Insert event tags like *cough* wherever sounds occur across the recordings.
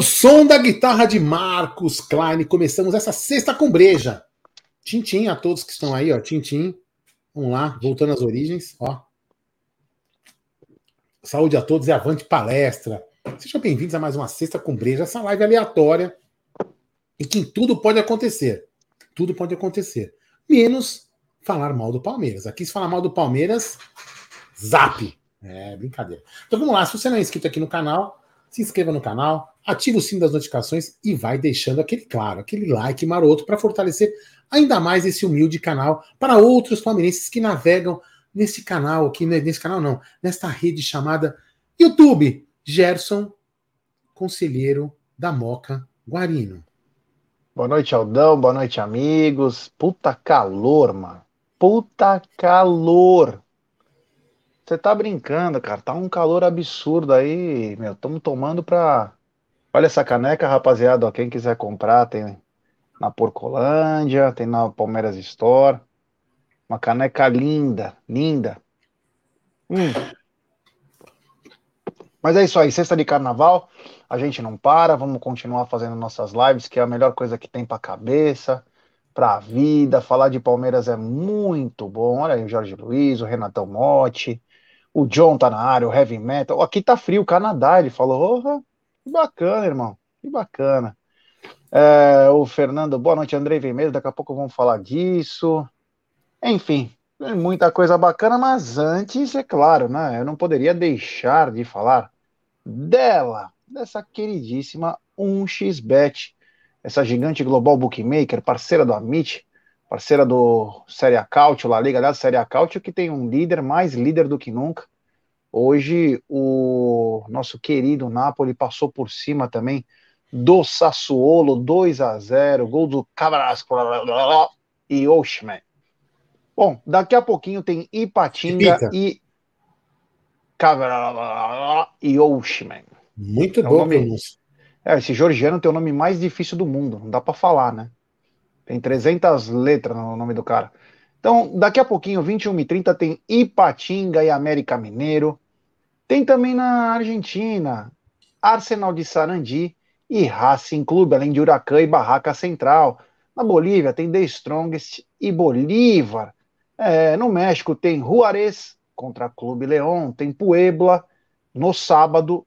Ao som da guitarra de Marcos Klein, começamos essa sexta com breja. Tintim a todos que estão aí, ó. Tintim. Vamos lá, voltando às origens, ó. Saúde a todos e avante palestra. Sejam bem-vindos a mais uma sexta com breja, essa live aleatória em que tudo pode acontecer. Tudo pode acontecer. Menos falar mal do Palmeiras. Aqui, se falar mal do Palmeiras, zap. É brincadeira. Então vamos lá. Se você não é inscrito aqui no canal, se inscreva no canal, ative o sino das notificações e vai deixando aquele claro, aquele like maroto para fortalecer ainda mais esse humilde canal para outros palmeirenses que navegam nesse canal aqui, nesse canal não, nesta rede chamada YouTube. Gerson, conselheiro da Moca Guarino. Boa noite, Aldão. Boa noite, amigos. Puta calor, mano. Puta calor. Você tá brincando, cara. Tá um calor absurdo aí, meu. Estamos tomando pra. Olha essa caneca, rapaziada. Ó, quem quiser comprar, tem na Porcolândia, tem na Palmeiras Store. Uma caneca linda, linda. Hum. Mas é isso aí, sexta de carnaval, a gente não para, vamos continuar fazendo nossas lives, que é a melhor coisa que tem para a cabeça, para a vida. Falar de Palmeiras é muito bom. Olha aí o Jorge Luiz, o Renatão Motti, o John tá na área, o Heavy Metal. Aqui tá frio, o Canadá, ele falou, oh, que bacana, irmão, que bacana. É, o Fernando, boa noite, Andrei Vermelho, daqui a pouco vamos falar disso. Enfim, muita coisa bacana, mas antes, é claro, né? Eu não poderia deixar de falar dela, dessa queridíssima 1xBet, essa gigante global bookmaker, parceira do Amit, parceira do Série Acautio, La Liga, aliás, Série que tem um líder, mais líder do que nunca. Hoje, o nosso querido Napoli passou por cima também do Sassuolo, 2 a 0 gol do Cabras e Oshman. Bom, daqui a pouquinho tem Ipatinga Repita. e e Oshman. Muito é bom, nome... É, esse georgiano tem o nome mais difícil do mundo, não dá para falar, né? Tem 300 letras no nome do cara. Então, daqui a pouquinho, 21h30, tem Ipatinga e América Mineiro. Tem também na Argentina, Arsenal de Sarandi e Racing Clube, além de Huracan e Barraca Central. Na Bolívia tem The Strongest e Bolívar. É, no México tem Juarez contra Clube León, tem Puebla no sábado,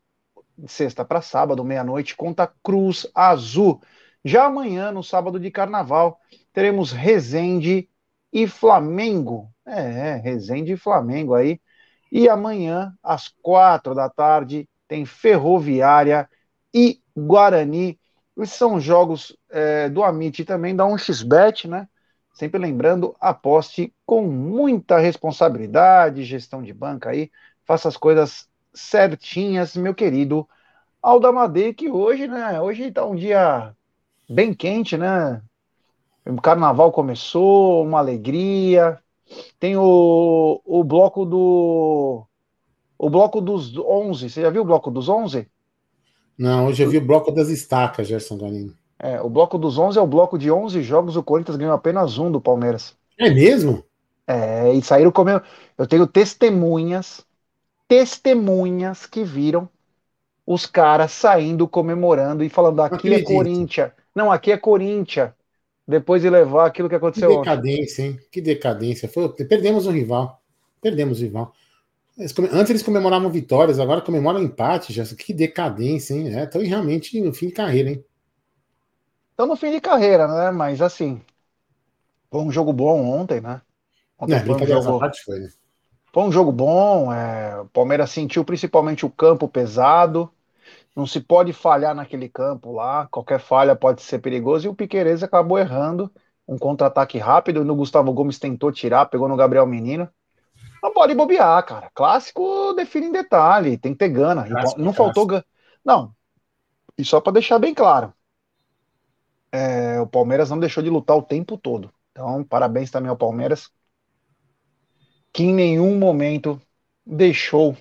sexta para sábado, meia-noite, contra Cruz Azul. Já amanhã, no sábado de carnaval, teremos Resende e Flamengo. É, Resende e Flamengo aí. E amanhã, às quatro da tarde, tem Ferroviária e Guarani. Esses são jogos é, do Amit também da 1xBet, né? Sempre lembrando, aposte com muita responsabilidade, gestão de banca aí, faça as coisas certinhas, meu querido Aldamadei, que hoje, né, hoje tá um dia bem quente, né? O carnaval começou, uma alegria. Tem o, o bloco do o bloco dos 11. Você já viu o bloco dos 11? Não, hoje eu vi o bloco das estacas, Gerson Ganino. É, o bloco dos 11 é o bloco de 11 jogos, o Corinthians ganhou apenas um do Palmeiras. É mesmo? É, e saíram comendo. Eu tenho testemunhas, testemunhas que viram os caras saindo, comemorando e falando: aqui é Corinthians. Não, aqui é Corinthians. Depois de levar aquilo que aconteceu Que decadência, hein? Que decadência. Foi... Perdemos um rival. Perdemos o rival. Antes eles comemoravam vitórias, agora comemoram empate. Já. Que decadência, hein? Estão é, realmente no fim de carreira, hein? Estão no fim de carreira, né? Mas assim, foi um jogo bom ontem, né? Ontem foi, um jogo... foi, né? foi um jogo bom. É... O Palmeiras sentiu principalmente o campo pesado. Não se pode falhar naquele campo lá. Qualquer falha pode ser perigoso. E o Piqueires acabou errando. Um contra-ataque rápido. E no Gustavo Gomes tentou tirar, pegou no Gabriel Menino. Não pode bobear, cara. Clássico define em detalhe. Tem que ter gana. Não faltou gana. Não. E só para deixar bem claro é, o Palmeiras não deixou de lutar o tempo todo. Então, parabéns também ao Palmeiras, que em nenhum momento deixou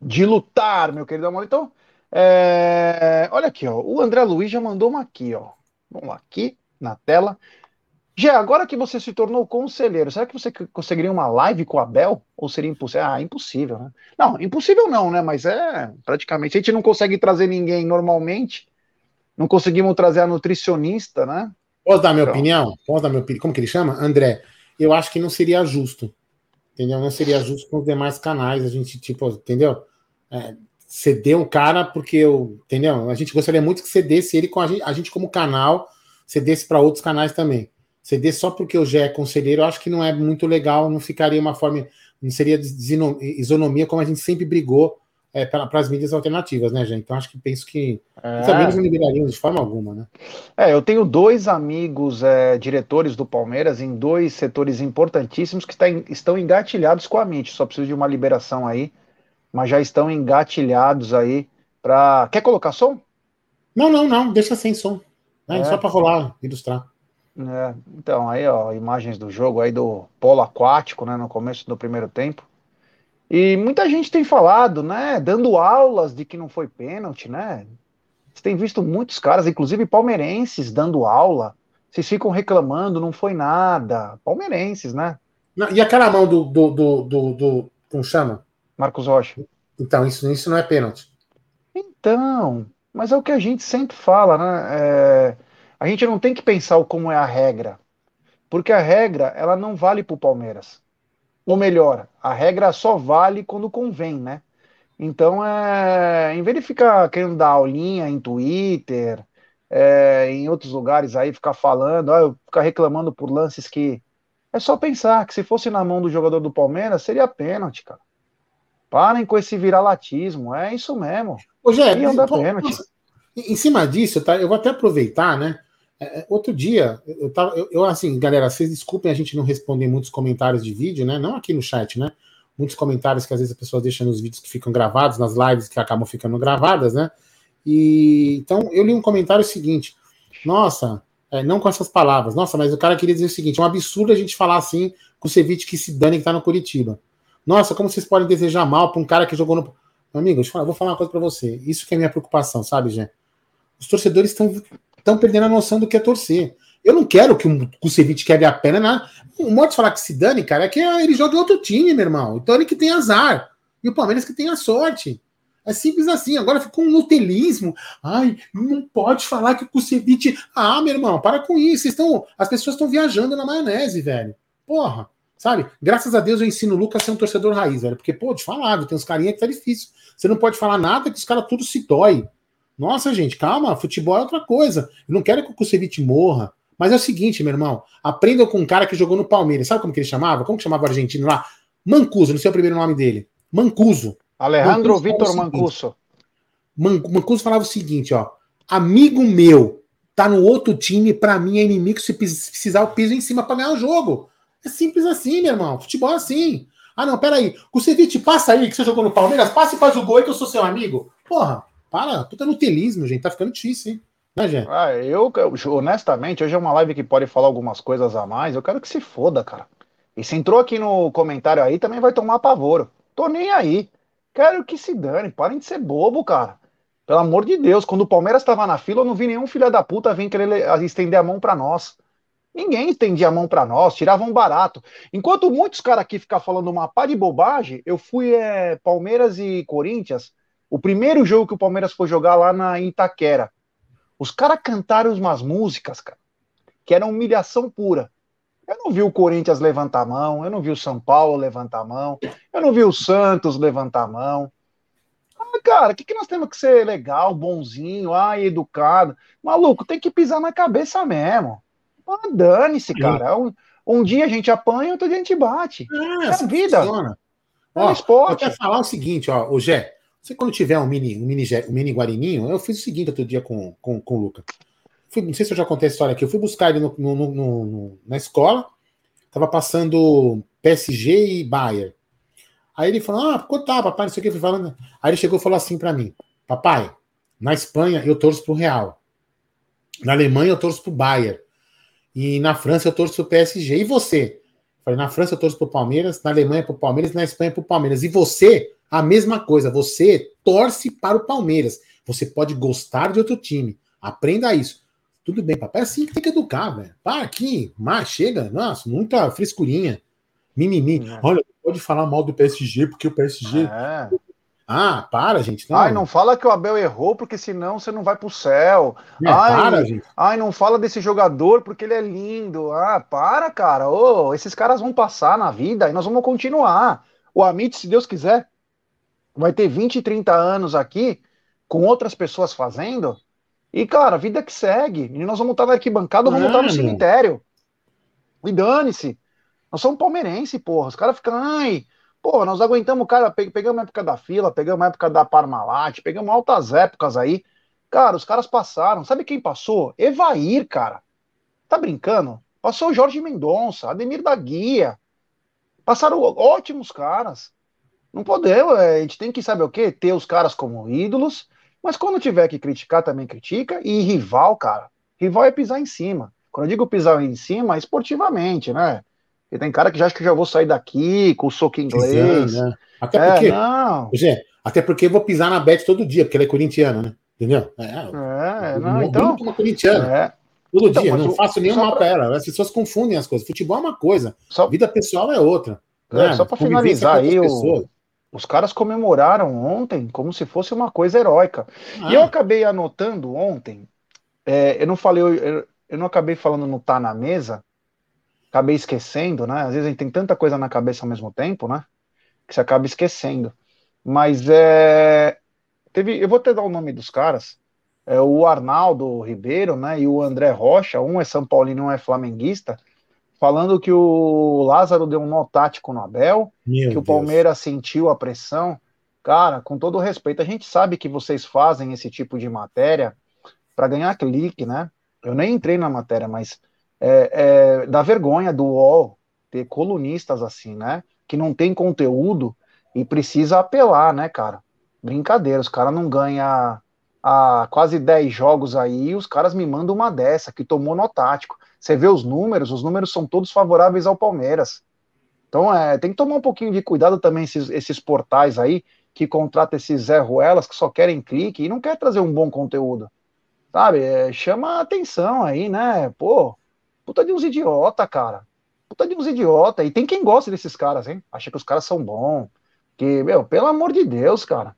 de lutar, meu querido amor. Então, é, olha aqui, ó, o André Luiz já mandou uma aqui, ó. Vamos lá, aqui na tela. Gê, agora que você se tornou conselheiro, será que você conseguiria uma live com o Abel? Ou seria impossível? Ah, impossível, né? Não, impossível não, né? Mas é praticamente. A gente não consegue trazer ninguém normalmente. Não conseguimos trazer a nutricionista, né? Posso dar minha então... opinião? Posso dar minha opinião? Como que ele chama? André. Eu acho que não seria justo. Entendeu? Não seria justo com os demais canais. A gente, tipo, entendeu? É, ceder um cara porque eu. Entendeu? A gente gostaria muito que cedesse ele com a gente, a gente como canal, cedesse para outros canais também. Ceder só porque o Gé é conselheiro, eu acho que não é muito legal, não ficaria uma forma, não seria isonomia como a gente sempre brigou é, para as mídias alternativas, né, gente? Então acho que penso que é. também não liberariam de forma alguma, né? É, eu tenho dois amigos é, diretores do Palmeiras em dois setores importantíssimos que está, estão engatilhados com a MIT. Só preciso de uma liberação aí, mas já estão engatilhados aí para. Quer colocar som? Não, não, não, deixa sem som. É, só para rolar, ilustrar. É, então, aí, ó, imagens do jogo aí do polo aquático, né, no começo do primeiro tempo. E muita gente tem falado, né, dando aulas de que não foi pênalti, né? Você tem visto muitos caras, inclusive palmeirenses, dando aula. Vocês ficam reclamando, não foi nada. Palmeirenses, né? E aquela mão do, do, do, do, do como chama? Marcos Rocha. Então, isso, isso não é pênalti. Então, mas é o que a gente sempre fala, né? É a gente não tem que pensar como é a regra, porque a regra ela não vale para o Palmeiras. Ou melhor, a regra só vale quando convém, né? Então, é, em vez de ficar querendo dar aulinha em Twitter, é, em outros lugares aí, ficar falando, ó, ficar reclamando por lances que. É só pensar que se fosse na mão do jogador do Palmeiras, seria pênalti, cara. Parem com esse viralatismo, é isso mesmo. Ô, Jé, pênalti. Em cima disso, tá, eu vou até aproveitar, né? É, é, outro dia, eu tava. Eu, eu, assim, galera, vocês desculpem a gente não responder muitos comentários de vídeo, né? Não aqui no chat, né? Muitos comentários que às vezes as pessoas deixam nos vídeos que ficam gravados, nas lives que acabam ficando gravadas, né? E então eu li um comentário seguinte: Nossa, é, não com essas palavras, nossa, mas o cara queria dizer o seguinte: é um absurdo a gente falar assim com o Ceviche que se dane que tá no Curitiba. Nossa, como vocês podem desejar mal para um cara que jogou no. Amigo, eu vou falar uma coisa para você. Isso que é minha preocupação, sabe, Jé? Os torcedores estão perdendo a noção do que é torcer. Eu não quero que o Kusevich quebre a perna. Na... O Mortes falar que se dane, cara, é que ele joga em outro time, meu irmão. Então ele que tem azar. E o Palmeiras que tem a sorte. É simples assim. Agora ficou um nutelismo. Ai, não pode falar que o Kusevich. Ah, meu irmão, para com isso. Estão... As pessoas estão viajando na maionese, velho. Porra. Sabe? Graças a Deus eu ensino o Lucas a ser um torcedor raiz, velho. Porque, pô, te falar, tem uns carinha que tá difícil. Você não pode falar nada que os caras tudo se dói. Nossa, gente, calma, futebol é outra coisa. Eu não quero que o Kusevich morra. Mas é o seguinte, meu irmão, aprendam com um cara que jogou no Palmeiras. Sabe como que ele chamava? Como que chamava o argentino lá? Mancuso, não sei o primeiro nome dele. Mancuso. Alejandro Vitor Mancuso. Man, Mancuso falava o seguinte, ó. Amigo meu, tá no outro time, para mim é inimigo, se precisar eu piso em cima para ganhar o jogo. É simples assim, meu irmão. Futebol é assim. Ah, não, peraí. Kusevich, passa aí, que você jogou no Palmeiras, passa e faz o gol aí que eu sou seu amigo. Porra. Para, puta nutelismo, gente. Tá ficando difícil, hein? Né, gente? Ah, eu, honestamente, hoje é uma live que pode falar algumas coisas a mais. Eu quero que se foda, cara. E se entrou aqui no comentário aí, também vai tomar pavoro. Tô nem aí. Quero que se dane. Parem de ser bobo, cara. Pelo amor de Deus, quando o Palmeiras estava na fila, eu não vi nenhum filho da puta vir querer estender a mão para nós. Ninguém estendia a mão para nós, tiravam barato. Enquanto muitos caras aqui ficam falando uma pá de bobagem, eu fui é, Palmeiras e Corinthians o primeiro jogo que o Palmeiras foi jogar lá na Itaquera. Os caras cantaram umas músicas, cara, que era humilhação pura. Eu não vi o Corinthians levantar a mão, eu não vi o São Paulo levantar a mão, eu não vi o Santos levantar a mão. Ah, cara, o que, que nós temos que ser legal, bonzinho, ah, educado? Maluco, tem que pisar na cabeça mesmo. Ah, dane-se, cara. Um, um, dia a gente apanha, outro dia a gente bate. É, é a vida. Funciona. É ó, esporte. Eu quero falar o seguinte, ó, o Jé, você, quando tiver um mini, um mini, um mini Guarininho, eu fiz o seguinte outro dia com, com, com o Luca. Fui, não sei se eu já contei a história aqui. Eu fui buscar ele no, no, no, no na escola, tava passando PSG e Bayern. Aí ele falou: Ah, quanto tá, papai? Não sei o que. Eu fui falando. Aí ele chegou e falou assim para mim: Papai, na Espanha eu torço pro Real. Na Alemanha eu torço pro Bayern. E na França eu torço pro PSG. E você? falei: Na França eu torço pro Palmeiras, na Alemanha pro Palmeiras, na Espanha pro Palmeiras. E você? A mesma coisa, você torce para o Palmeiras. Você pode gostar de outro time. Aprenda isso. Tudo bem, papai. É assim que tem que educar, velho. Para aqui, mas chega. Nossa, muita frescurinha. Mimimi. É. Olha, pode falar mal do PSG, porque o PSG. É. Ah, para, gente. Não. Ai, não fala que o Abel errou, porque senão você não vai pro céu. É, ai, para, gente. Ai, não fala desse jogador porque ele é lindo. Ah, para, cara. Ô, esses caras vão passar na vida e nós vamos continuar. O Amit, se Deus quiser, vai ter 20, 30 anos aqui com outras pessoas fazendo. E, cara, a vida que segue. E nós vamos estar na arquibancada vamos estar no cemitério. E dane-se. Nós somos palmeirense, porra. Os caras ficam, ai, porra, nós aguentamos, cara, pegamos a época da fila, pegamos a época da Parmalat, pegamos altas épocas aí. Cara, os caras passaram. Sabe quem passou? Evair, cara. Tá brincando? Passou o Jorge Mendonça, Ademir da Guia. Passaram ótimos caras. Não podemos, é, a gente tem que saber o quê? Ter os caras como ídolos, mas quando tiver que criticar, também critica. E rival, cara, rival é pisar em cima. Quando eu digo pisar em cima, é esportivamente, né? E tem cara que já acha que já vou sair daqui com o soco inglês. Pisando, né? Até é, porque, não. Até porque eu vou pisar na Bet todo dia, porque ele é corintiano, né? Entendeu? É, é não, então. Como corintiano. É. Todo então, dia, não faço nenhum mal pra ela. As pessoas confundem as coisas. Futebol é uma coisa, só... vida pessoal é outra. É, né? Só para finalizar aí, o, os caras comemoraram ontem como se fosse uma coisa heróica. Ah. E eu acabei anotando ontem, é, eu não falei, eu, eu, não acabei falando no tá na mesa, acabei esquecendo, né? Às vezes a gente tem tanta coisa na cabeça ao mesmo tempo, né? Que você acaba esquecendo. Mas é. Teve, eu vou te dar o nome dos caras. É o Arnaldo Ribeiro, né? E o André Rocha, um é São Paulino, um é flamenguista falando que o Lázaro deu um nó tático no Abel, Meu que o Palmeiras sentiu a pressão. Cara, com todo respeito, a gente sabe que vocês fazem esse tipo de matéria para ganhar clique, né? Eu nem entrei na matéria, mas é, é, dá vergonha do UOL ter colunistas assim, né? Que não tem conteúdo e precisa apelar, né, cara? Brincadeira, os caras não ganham há quase 10 jogos aí, os caras me mandam uma dessa, que tomou no tático. Você vê os números, os números são todos favoráveis ao Palmeiras. Então é, tem que tomar um pouquinho de cuidado também esses, esses portais aí que contratam esses Zé Ruelas que só querem clique e não quer trazer um bom conteúdo. Sabe? É, chama a atenção aí, né? Pô, puta de uns idiota, cara. Puta de uns idiota. E tem quem gosta desses caras, hein? Acha que os caras são bons. Que, meu, pelo amor de Deus, cara.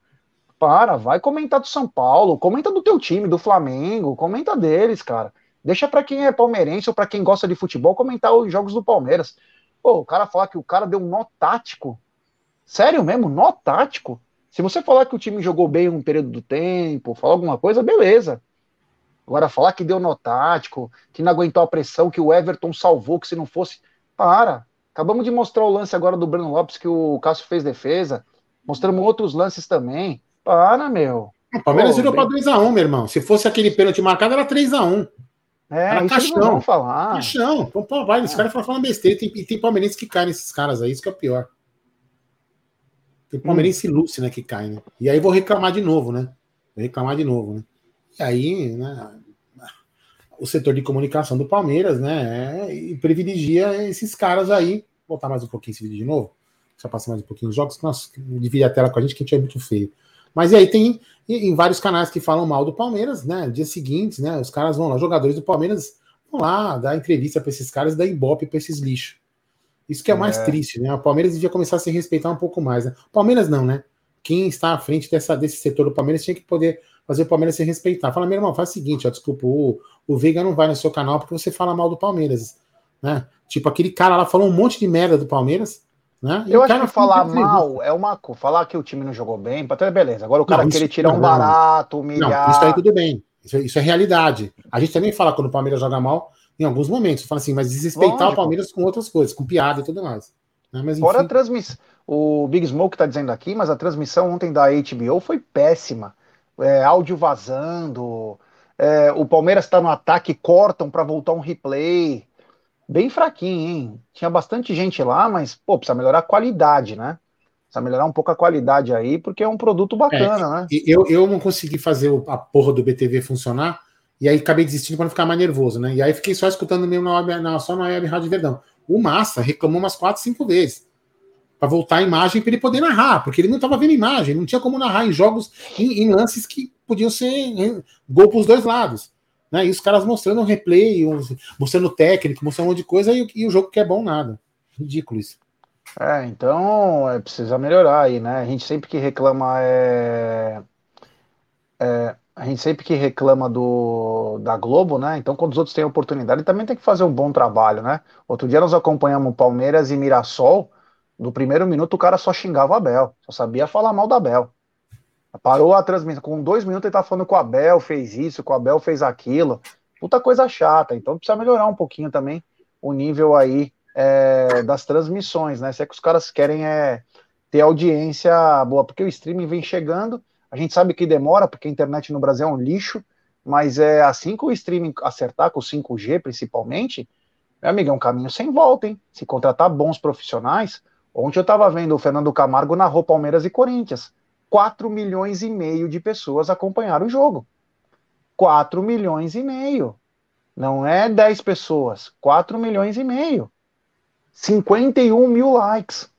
Para, vai comentar do São Paulo, comenta do teu time, do Flamengo, comenta deles, cara. Deixa para quem é palmeirense ou para quem gosta de futebol comentar os jogos do Palmeiras. Pô, o cara falar que o cara deu um nó tático. Sério mesmo? Nó tático? Se você falar que o time jogou bem um período do tempo, falar alguma coisa, beleza. Agora, falar que deu nó tático, que não aguentou a pressão, que o Everton salvou, que se não fosse. Para. Acabamos de mostrar o lance agora do Breno Lopes, que o Cássio fez defesa. Mostramos outros lances também. Para, meu. O Palmeiras virou para 2x1, meu irmão. Se fosse aquele pênalti marcado, era 3x1. É, Era caixão. falar. Caixão. Então, pô, vai, esse é. cara falando besteira. E tem, tem palmeirense que cai nesses caras aí, isso que é o pior. Tem palmeirense hum. Lúcio, né, que cai, né? E aí vou reclamar de novo, né? Vou reclamar de novo, né? E aí, né? O setor de comunicação do Palmeiras, né? É, privilegia esses caras aí. Vou botar mais um pouquinho esse vídeo de novo. Só passar mais um pouquinho os jogos, que nós divide a tela com a gente, que a gente é muito feio. Mas aí tem em vários canais que falam mal do Palmeiras, né? Dia seguinte, né? Os caras vão lá, jogadores do Palmeiras vão lá dar entrevista para esses caras e dar ibope para esses lixos. Isso que é, é mais triste, né? O Palmeiras devia começar a se respeitar um pouco mais. Né? Palmeiras não, né? Quem está à frente dessa, desse setor do Palmeiras tinha que poder fazer o Palmeiras se respeitar. Fala, meu irmão, faz o seguinte, ó, desculpa, o, o Veiga não vai no seu canal porque você fala mal do Palmeiras, né? Tipo, aquele cara lá falou um monte de merda do Palmeiras, né? Eu acho que falar mal é uma coisa. Falar que o time não jogou bem, até beleza. Agora o cara não, querer tirar um barato, humilhar. Não, isso aí tudo bem. Isso, isso, é realidade. A gente também fala quando o Palmeiras joga mal em alguns momentos. Fala assim, mas desrespeitar Lógico. o Palmeiras com outras coisas, com piada e tudo mais. Né? Mas, Fora a transmissão. O Big Smoke tá dizendo aqui, mas a transmissão ontem da HBO foi péssima. É, áudio vazando. É, o Palmeiras está no ataque, cortam para voltar um replay bem fraquinho, hein? Tinha bastante gente lá, mas, pô, precisa melhorar a qualidade, né? Precisa melhorar um pouco a qualidade aí, porque é um produto bacana, é, né? Eu, eu não consegui fazer a porra do BTV funcionar, e aí acabei desistindo para não ficar mais nervoso, né? E aí fiquei só escutando mesmo na, na, só na Web Rádio Verdão. O Massa reclamou umas quatro, cinco vezes para voltar a imagem para ele poder narrar, porque ele não estava vendo imagem, não tinha como narrar em jogos, em, em lances que podiam ser em, gol para os dois lados. Né? E os caras mostrando replay, mostrando técnico, mostrando um monte de coisa e, e o jogo que é bom nada. Ridículo isso. É, então é, precisa melhorar aí, né? A gente sempre que reclama é, é, a gente sempre que reclama do da Globo, né? Então quando os outros têm oportunidade, também tem que fazer um bom trabalho, né? Outro dia nós acompanhamos Palmeiras e Mirassol. No primeiro minuto o cara só xingava o Abel, só sabia falar mal da Abel. Parou a transmissão. Com dois minutos ele tá falando que o Abel fez isso, que o Abel fez aquilo. Puta coisa chata. Então precisa melhorar um pouquinho também o nível aí é, das transmissões, né? Se é que os caras querem é, ter audiência boa, porque o streaming vem chegando, a gente sabe que demora, porque a internet no Brasil é um lixo, mas é assim que o streaming acertar, com o 5G principalmente, meu amigo, é um caminho sem volta, hein? Se contratar bons profissionais. Ontem eu estava vendo o Fernando Camargo narrou Palmeiras e Corinthians. 4 milhões e meio de pessoas acompanharam o jogo. 4 milhões e meio. Não é 10 pessoas, 4 milhões e meio. 51 mil likes.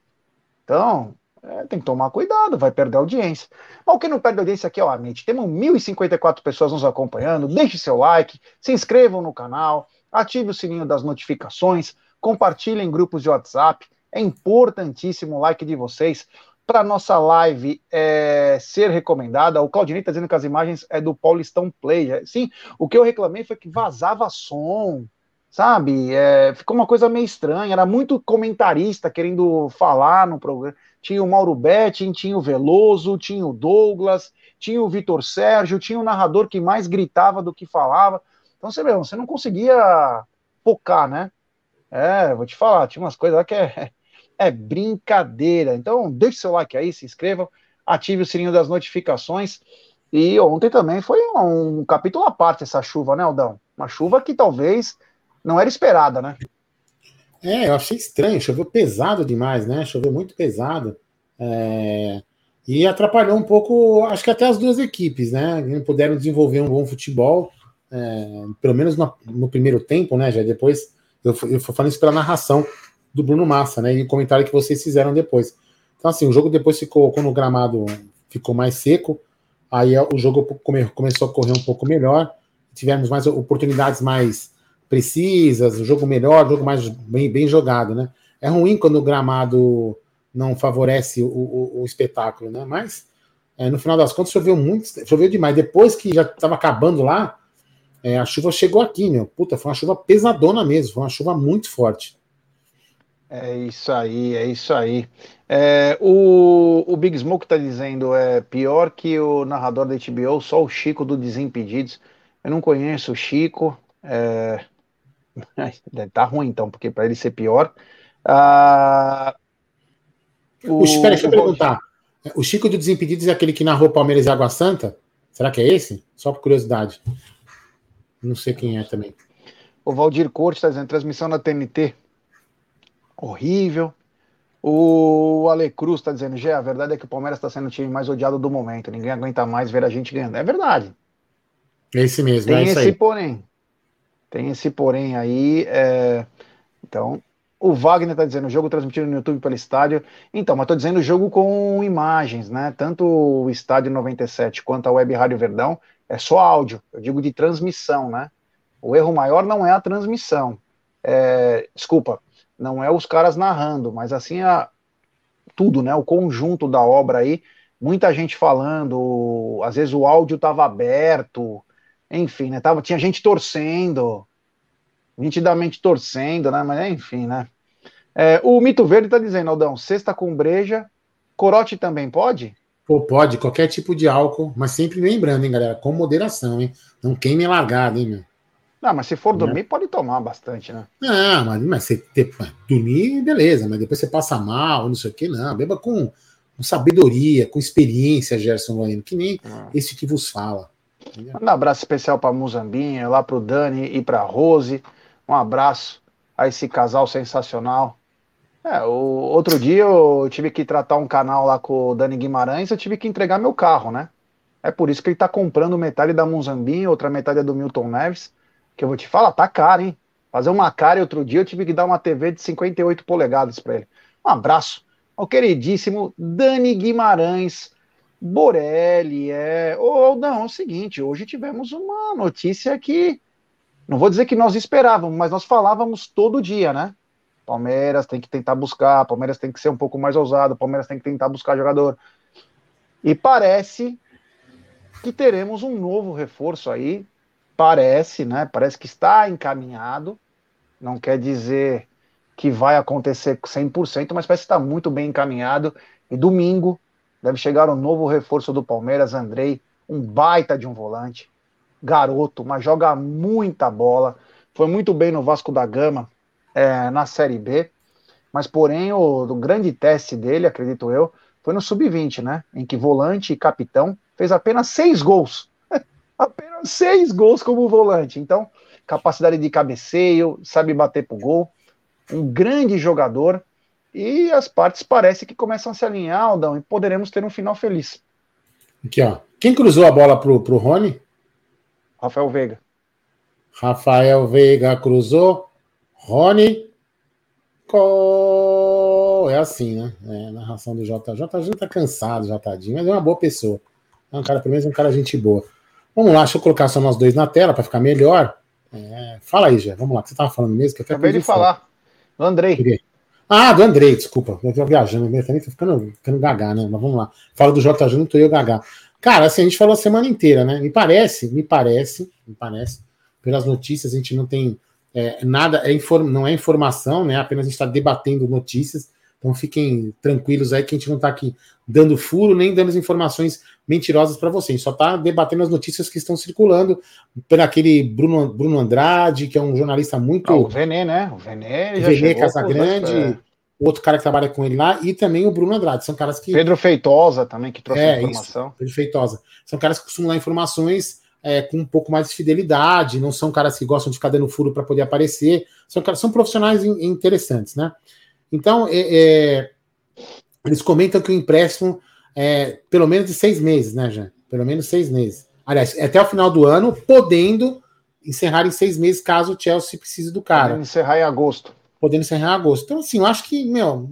Então, é, tem que tomar cuidado, vai perder audiência. Mas o que não perde audiência aqui, ó, amigo, temos 1.054 pessoas nos acompanhando. Deixe seu like, se inscrevam no canal, ative o sininho das notificações, compartilhem em grupos de WhatsApp. É importantíssimo o like de vocês para nossa live é, ser recomendada. O Claudinei está dizendo que as imagens é do Paulistão Play. Sim, o que eu reclamei foi que vazava som sabe? É, ficou uma coisa meio estranha. Era muito comentarista querendo falar no programa. Tinha o Mauro Betting, tinha o Veloso, tinha o Douglas, tinha o Vitor Sérgio, tinha o narrador que mais gritava do que falava. Então você vê, você não conseguia focar, né? É, vou te falar, tinha umas coisas lá que é, é brincadeira. Então, deixe seu like aí, se inscreva, ative o sininho das notificações. E ontem também foi um, um capítulo à parte essa chuva, né, Aldão? Uma chuva que talvez não era esperada, né? É, eu achei estranho, choveu pesado demais, né? Choveu muito pesado. É... E atrapalhou um pouco, acho que até as duas equipes, né? Não puderam desenvolver um bom futebol, é... pelo menos no, no, primeiro tempo, né? Já depois, eu, eu isso pela narração do Bruno Massa, né? E o comentário que vocês fizeram depois. Então, assim, o jogo depois ficou, quando o gramado ficou mais seco, aí o jogo come, começou a correr um pouco melhor, tivemos mais oportunidades mais precisas, o jogo melhor, o jogo mais bem, bem jogado, né? É ruim quando o gramado não favorece o, o, o espetáculo, né? Mas é, no final das contas choveu muito, choveu demais. Depois que já estava acabando lá, é, a chuva chegou aqui, meu. Puta, foi uma chuva pesadona mesmo, foi uma chuva muito forte. É isso aí, é isso aí. É, o, o Big Smoke está dizendo é pior que o narrador da HBO, só o Chico do Desimpedidos. Eu não conheço o Chico. É, *laughs* tá ruim, então, porque para ele ser pior. Uh, o, espera, deixa eu perguntar. O Chico do Desimpedidos é aquele que narrou Palmeiras e Água Santa? Será que é esse? Só por curiosidade. Não sei quem é também. O Valdir Cortes está dizendo transmissão na TNT. Horrível. O Ale Cruz está dizendo, Gé, a verdade é que o Palmeiras está sendo o time mais odiado do momento. Ninguém aguenta mais ver a gente ganhando. É verdade. É esse mesmo. Tem é esse porém. Tem esse porém aí. É... Então, o Wagner está dizendo jogo transmitido no YouTube pelo estádio. Então, mas estou dizendo jogo com imagens, né? Tanto o estádio 97 quanto a Web Rádio Verdão é só áudio. Eu digo de transmissão, né? O erro maior não é a transmissão. É... Desculpa, não é os caras narrando, mas assim a tudo, né? O conjunto da obra aí. Muita gente falando, às vezes o áudio estava aberto, enfim, né? Tava, tinha gente torcendo, nitidamente torcendo, né? Mas enfim, né? É, o Mito Verde tá dizendo, Aldão, sexta com breja, corote também pode? Pô, pode, qualquer tipo de álcool, mas sempre lembrando, hein, galera, com moderação, hein? Não queime largada, hein, meu? Não, mas se for né? dormir, pode tomar bastante, né? Não, mas, mas você ter, dormir, beleza, mas depois você passa mal, não sei o que, não. Beba com, com sabedoria, com experiência, Gerson Goiano, que nem ah. esse que vos fala. Um abraço especial para Muzambinha, lá para o Dani e para Rose. Um abraço a esse casal sensacional. É, o, outro dia eu tive que tratar um canal lá com o Dani Guimarães, eu tive que entregar meu carro, né? É por isso que ele tá comprando metade da Muzambinha, outra metade é do Milton Neves. Que eu vou te falar, tá caro, hein? Fazer uma cara outro dia eu tive que dar uma TV de 58 polegadas para ele. Um abraço ao queridíssimo Dani Guimarães Borelli, é. Ou não, é o seguinte, hoje tivemos uma notícia que Não vou dizer que nós esperávamos, mas nós falávamos todo dia, né? Palmeiras tem que tentar buscar, Palmeiras tem que ser um pouco mais ousado, Palmeiras tem que tentar buscar jogador. E parece que teremos um novo reforço aí. Parece, né? Parece que está encaminhado. Não quer dizer que vai acontecer 100%, mas parece que está muito bem encaminhado. E domingo deve chegar um novo reforço do Palmeiras, Andrei, um baita de um volante, garoto, mas joga muita bola. Foi muito bem no Vasco da Gama é, na Série B, mas porém o, o grande teste dele, acredito eu, foi no sub-20, né? Em que volante e capitão fez apenas seis gols. *laughs* apenas seis gols como volante. Então, capacidade de cabeceio, sabe bater pro gol. Um grande jogador. E as partes parece que começam a se alinhar, Aldão, e poderemos ter um final feliz. Aqui, ó. Quem cruzou a bola pro, pro Rony? Rafael Veiga. Rafael Veiga cruzou. Rony. É assim, né? É, narração do JJ. JJ tá cansado, já tadinho, mas é uma boa pessoa. É um cara, pelo menos, é um cara gente boa. Vamos lá, deixa eu colocar só nós dois na tela para ficar melhor. É, fala aí, Jé. Vamos lá, o que você tava falando mesmo? Que até Acabei de falar. Do Andrei. Ah, do Andrei, desculpa. Eu tô viajando, eu também tô ficando, ficando gaga, né? Mas vamos lá. Fala do JJ, não tô eu gaga. Cara, assim, a gente falou a semana inteira, né? Me parece, me parece, me parece, pelas notícias, a gente não tem é, nada, é inform, não é informação, né? Apenas a gente está debatendo notícias. Então fiquem tranquilos aí que a gente não está aqui dando furo nem dando as informações mentirosas para vocês. Só está debatendo as notícias que estão circulando por aquele Bruno, Bruno Andrade, que é um jornalista muito. Ah, o Venê, né? O Venê, Venê Casagrande, é. outro cara que trabalha com ele lá, e também o Bruno Andrade. São caras que. Pedro Feitosa também, que trouxe é, informação. Isso, Pedro Feitosa. São caras que costumam dar informações é, com um pouco mais de fidelidade, não são caras que gostam de ficar dando furo para poder aparecer. São, caras, são profissionais interessantes, né? Então, é, é, eles comentam que o empréstimo é pelo menos de seis meses, né, Jean? Pelo menos seis meses. Aliás, é até o final do ano, podendo encerrar em seis meses, caso o Chelsea precise do cara. Podendo encerrar em agosto. Podendo encerrar em agosto. Então, assim, eu acho que, meu,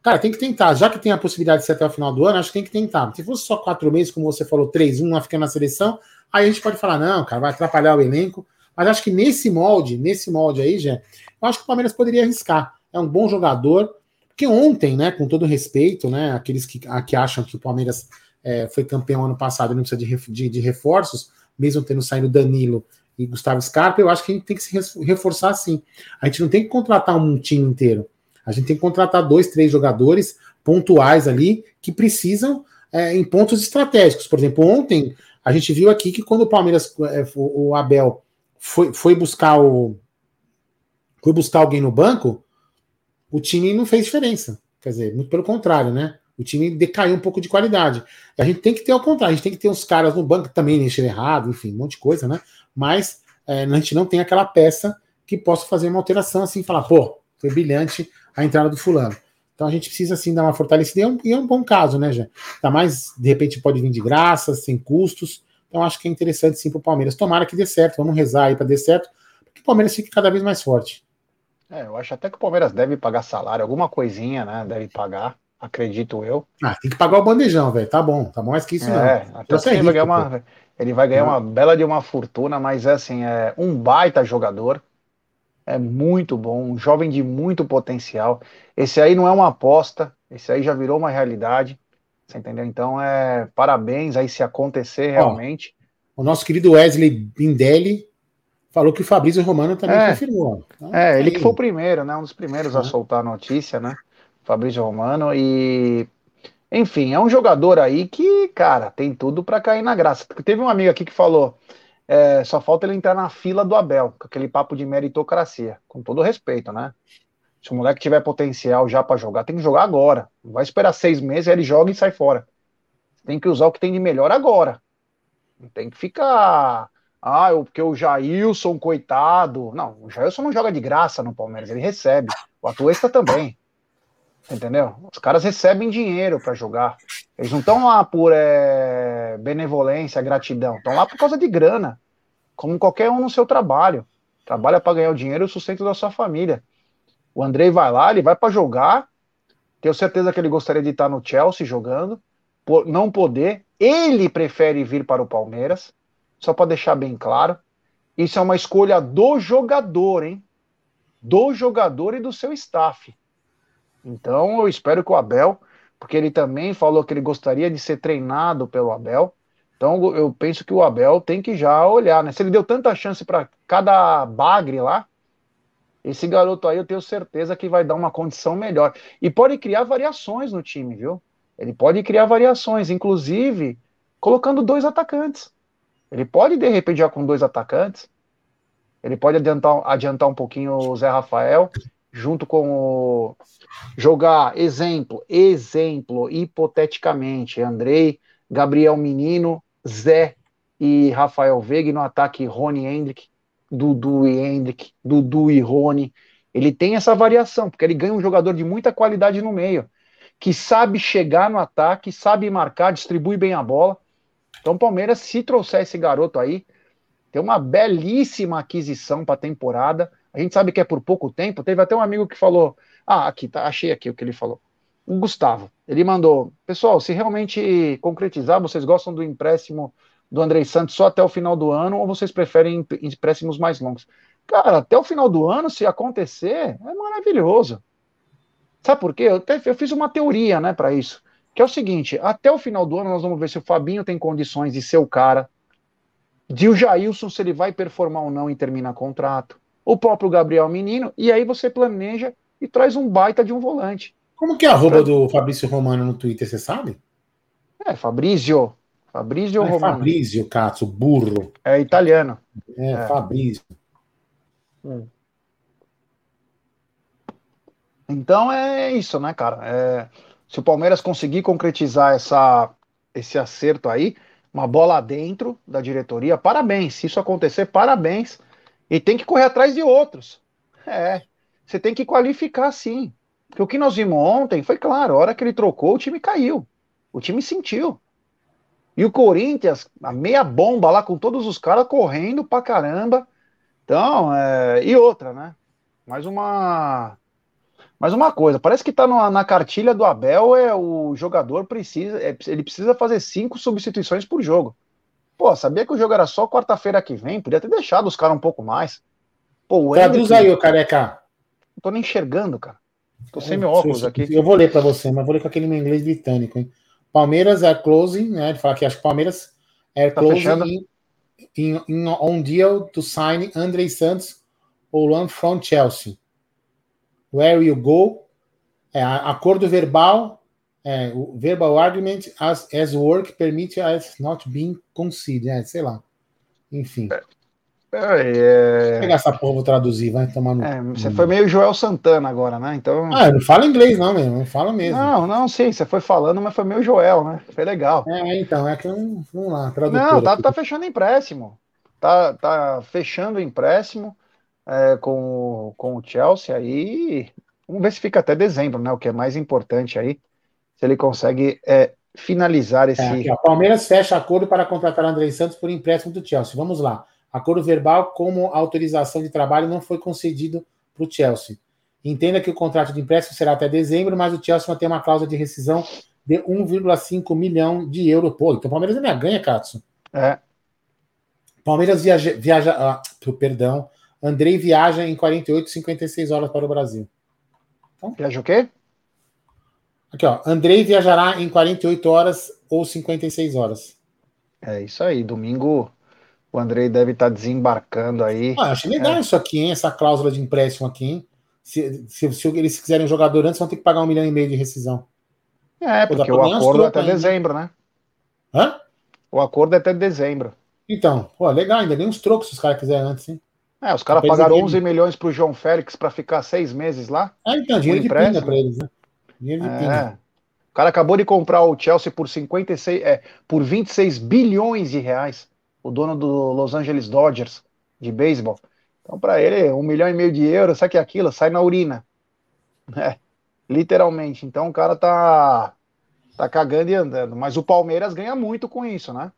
cara, tem que tentar. Já que tem a possibilidade de ser até o final do ano, acho que tem que tentar. Se fosse só quatro meses, como você falou, três, um, ficar na seleção, aí a gente pode falar, não, cara, vai atrapalhar o elenco. Mas acho que nesse molde, nesse molde aí, já, eu acho que o Palmeiras poderia arriscar é um bom jogador. Que ontem, né, com todo respeito, né, aqueles que, que acham que o Palmeiras é, foi campeão ano passado e não precisa de, de, de, reforços, mesmo tendo saído Danilo e Gustavo Scarpa, eu acho que a gente tem que se reforçar sim. A gente não tem que contratar um time inteiro. A gente tem que contratar dois, três jogadores pontuais ali que precisam é, em pontos estratégicos. Por exemplo, ontem a gente viu aqui que quando o Palmeiras, é, o Abel foi, foi buscar o foi buscar alguém no banco, o time não fez diferença. Quer dizer, muito pelo contrário, né? O time decaiu um pouco de qualidade. A gente tem que ter o contrário, a gente tem que ter os caras no banco também encheram errado, enfim, um monte de coisa, né? Mas é, a gente não tem aquela peça que possa fazer uma alteração assim, falar, pô, foi brilhante a entrada do fulano. Então a gente precisa assim dar uma fortalecida e é um, e é um bom caso, né, já? Tá mais, de repente pode vir de graça, sem custos. Então acho que é interessante sim para o Palmeiras. Tomara que dê certo, vamos rezar aí para dê certo, para que o Palmeiras fique cada vez mais forte. É, eu acho até que o Palmeiras deve pagar salário, alguma coisinha, né? Deve pagar, acredito eu. Ah, tem que pagar o bandejão, velho. Tá bom, tá mais que isso é, não. Até ele, vai ganhar uma, ele vai ganhar uma bela de uma fortuna, mas é assim, é um baita jogador. É muito bom, um jovem de muito potencial. Esse aí não é uma aposta, esse aí já virou uma realidade. Você entendeu? Então, é parabéns aí se acontecer realmente. Ó, o nosso querido Wesley Bindelli falou que o Fabrício Romano também é, confirmou. Então, é, ele que foi o primeiro, né? Um dos primeiros a soltar a notícia, né? Fabrício Romano. E, enfim, é um jogador aí que, cara, tem tudo para cair na graça. Teve um amigo aqui que falou: é, só falta ele entrar na fila do Abel, com aquele papo de meritocracia. Com todo respeito, né? Se o moleque tiver potencial já para jogar, tem que jogar agora. Não vai esperar seis meses, ele joga e sai fora. Tem que usar o que tem de melhor agora. Não tem que ficar ah, porque o Jailson, coitado. Não, o Jailson não joga de graça no Palmeiras, ele recebe. O Atuesta também. Entendeu? Os caras recebem dinheiro para jogar. Eles não estão lá por é, benevolência, gratidão. Estão lá por causa de grana. Como qualquer um no seu trabalho. Trabalha para ganhar o dinheiro e o sustento da sua família. O Andrei vai lá, ele vai para jogar. Tenho certeza que ele gostaria de estar no Chelsea jogando. Por não poder, ele prefere vir para o Palmeiras só para deixar bem claro. Isso é uma escolha do jogador, hein? Do jogador e do seu staff. Então eu espero que o Abel, porque ele também falou que ele gostaria de ser treinado pelo Abel. Então eu penso que o Abel tem que já olhar, né? Se ele deu tanta chance para cada bagre lá, esse garoto aí eu tenho certeza que vai dar uma condição melhor. E pode criar variações no time, viu? Ele pode criar variações, inclusive colocando dois atacantes. Ele pode, de repente, já com dois atacantes. Ele pode adiantar, adiantar um pouquinho o Zé Rafael, junto com o. Jogar, exemplo, exemplo, hipoteticamente, Andrei, Gabriel Menino, Zé e Rafael Veiga, no ataque Rony Hendrick, Dudu e Hendrick, Dudu e Rony. Ele tem essa variação, porque ele ganha um jogador de muita qualidade no meio, que sabe chegar no ataque, sabe marcar, distribui bem a bola. Então, o Palmeiras, se trouxer esse garoto aí, tem uma belíssima aquisição para a temporada. A gente sabe que é por pouco tempo. Teve até um amigo que falou: Ah, aqui, tá, achei aqui o que ele falou. O Gustavo. Ele mandou: Pessoal, se realmente concretizar, vocês gostam do empréstimo do Andrei Santos só até o final do ano ou vocês preferem empréstimos mais longos? Cara, até o final do ano, se acontecer, é maravilhoso. Sabe por quê? Eu, eu fiz uma teoria, né, para isso. Que é o seguinte: até o final do ano, nós vamos ver se o Fabinho tem condições de ser o cara. De o Jailson, se ele vai performar ou não e termina contrato. O próprio Gabriel Menino. E aí você planeja e traz um baita de um volante. Como que é a arroba pra... do Fabrício Romano no Twitter, você sabe? É, Fabrício. Fabrício é Romano. Fabrício, Cazzo, burro. É italiano. É, é. Fabrício. Hum. Então é isso, né, cara? É, se o Palmeiras conseguir concretizar essa, esse acerto aí, uma bola dentro da diretoria, parabéns. Se isso acontecer, parabéns. E tem que correr atrás de outros. É, você tem que qualificar sim. Porque o que nós vimos ontem foi claro, a hora que ele trocou, o time caiu. O time sentiu. E o Corinthians, a meia bomba lá com todos os caras correndo pra caramba. Então, é... e outra, né? Mais uma mais uma coisa, parece que tá na, cartilha do Abel, é o jogador precisa, é, ele precisa fazer cinco substituições por jogo. Pô, sabia que o jogo era só quarta-feira que vem? Podia ter deixado os caras um pouco mais. Pô, o Traduz aí, ô careca. Não tô nem enxergando, cara. Tô sem meu óculos aqui. Eu vou ler para você, mas vou ler com aquele meu inglês britânico, hein? Palmeiras é closing, né? Ele fala que acho que Palmeiras é tá closing in, in, in, on deal to sign Andrei Santos ou from Chelsea. Where you go? É, acordo verbal, é, o verbal argument as, as work permit as not being considered, é, sei lá. Enfim. É, é... Vou pegar essa porra, vou traduzir, vai tomar no. É, você foi meio Joel Santana agora, né? Então. Ah, não fala inglês, não, mesmo. Não fala mesmo. Não, não, sim, você foi falando, mas foi meio Joel, né? Foi legal. É, então, é que eu vamos lá, tradutor. Não, tá, tá fechando empréstimo. Tá, tá fechando empréstimo é, com, com o Chelsea aí. Vamos ver se fica até dezembro, né? O que é mais importante aí. Se ele consegue é, finalizar esse. É, aqui, Palmeiras fecha acordo para contratar André Santos por empréstimo do Chelsea. Vamos lá. Acordo verbal como autorização de trabalho não foi concedido para o Chelsea. Entenda que o contrato de empréstimo será até dezembro, mas o Chelsea vai ter uma cláusula de rescisão de 1,5 milhão de euros. Pô, então o Palmeiras ainda ganha, Katsu. É. Palmeiras viaja, viaja ah, perdão, Andrei viaja em 48, 56 horas para o Brasil. Então, viaja o quê? Aqui, ó. Andrei viajará em 48 horas ou 56 horas. É isso aí. Domingo o Andrei deve estar tá desembarcando aí. Ah, acho legal é. isso aqui, hein? Essa cláusula de empréstimo aqui, hein? Se, se, se, eles quiserem um jogador antes, vão ter que pagar um milhão e meio de rescisão. É, porque o acordo é até ainda. dezembro, né? Hã? O acordo é até dezembro. Então, pô, legal, ainda nem uns trocos se os caras quiserem antes, hein? É, os caras pagaram 11 milhões pro João Félix para ficar seis meses lá. Ah, então, dinheiro de pinga pra eles, né? Dinheiro de é. pinga. O cara acabou de comprar o Chelsea por 56, é, por 26 bilhões de reais o dono do Los Angeles Dodgers de beisebol. Então, para ele, um milhão e meio de euros, sabe que é aquilo? Sai na urina. *laughs* É, literalmente. Então, o cara tá, tá cagando e andando. Mas o Palmeiras ganha muito com isso, né?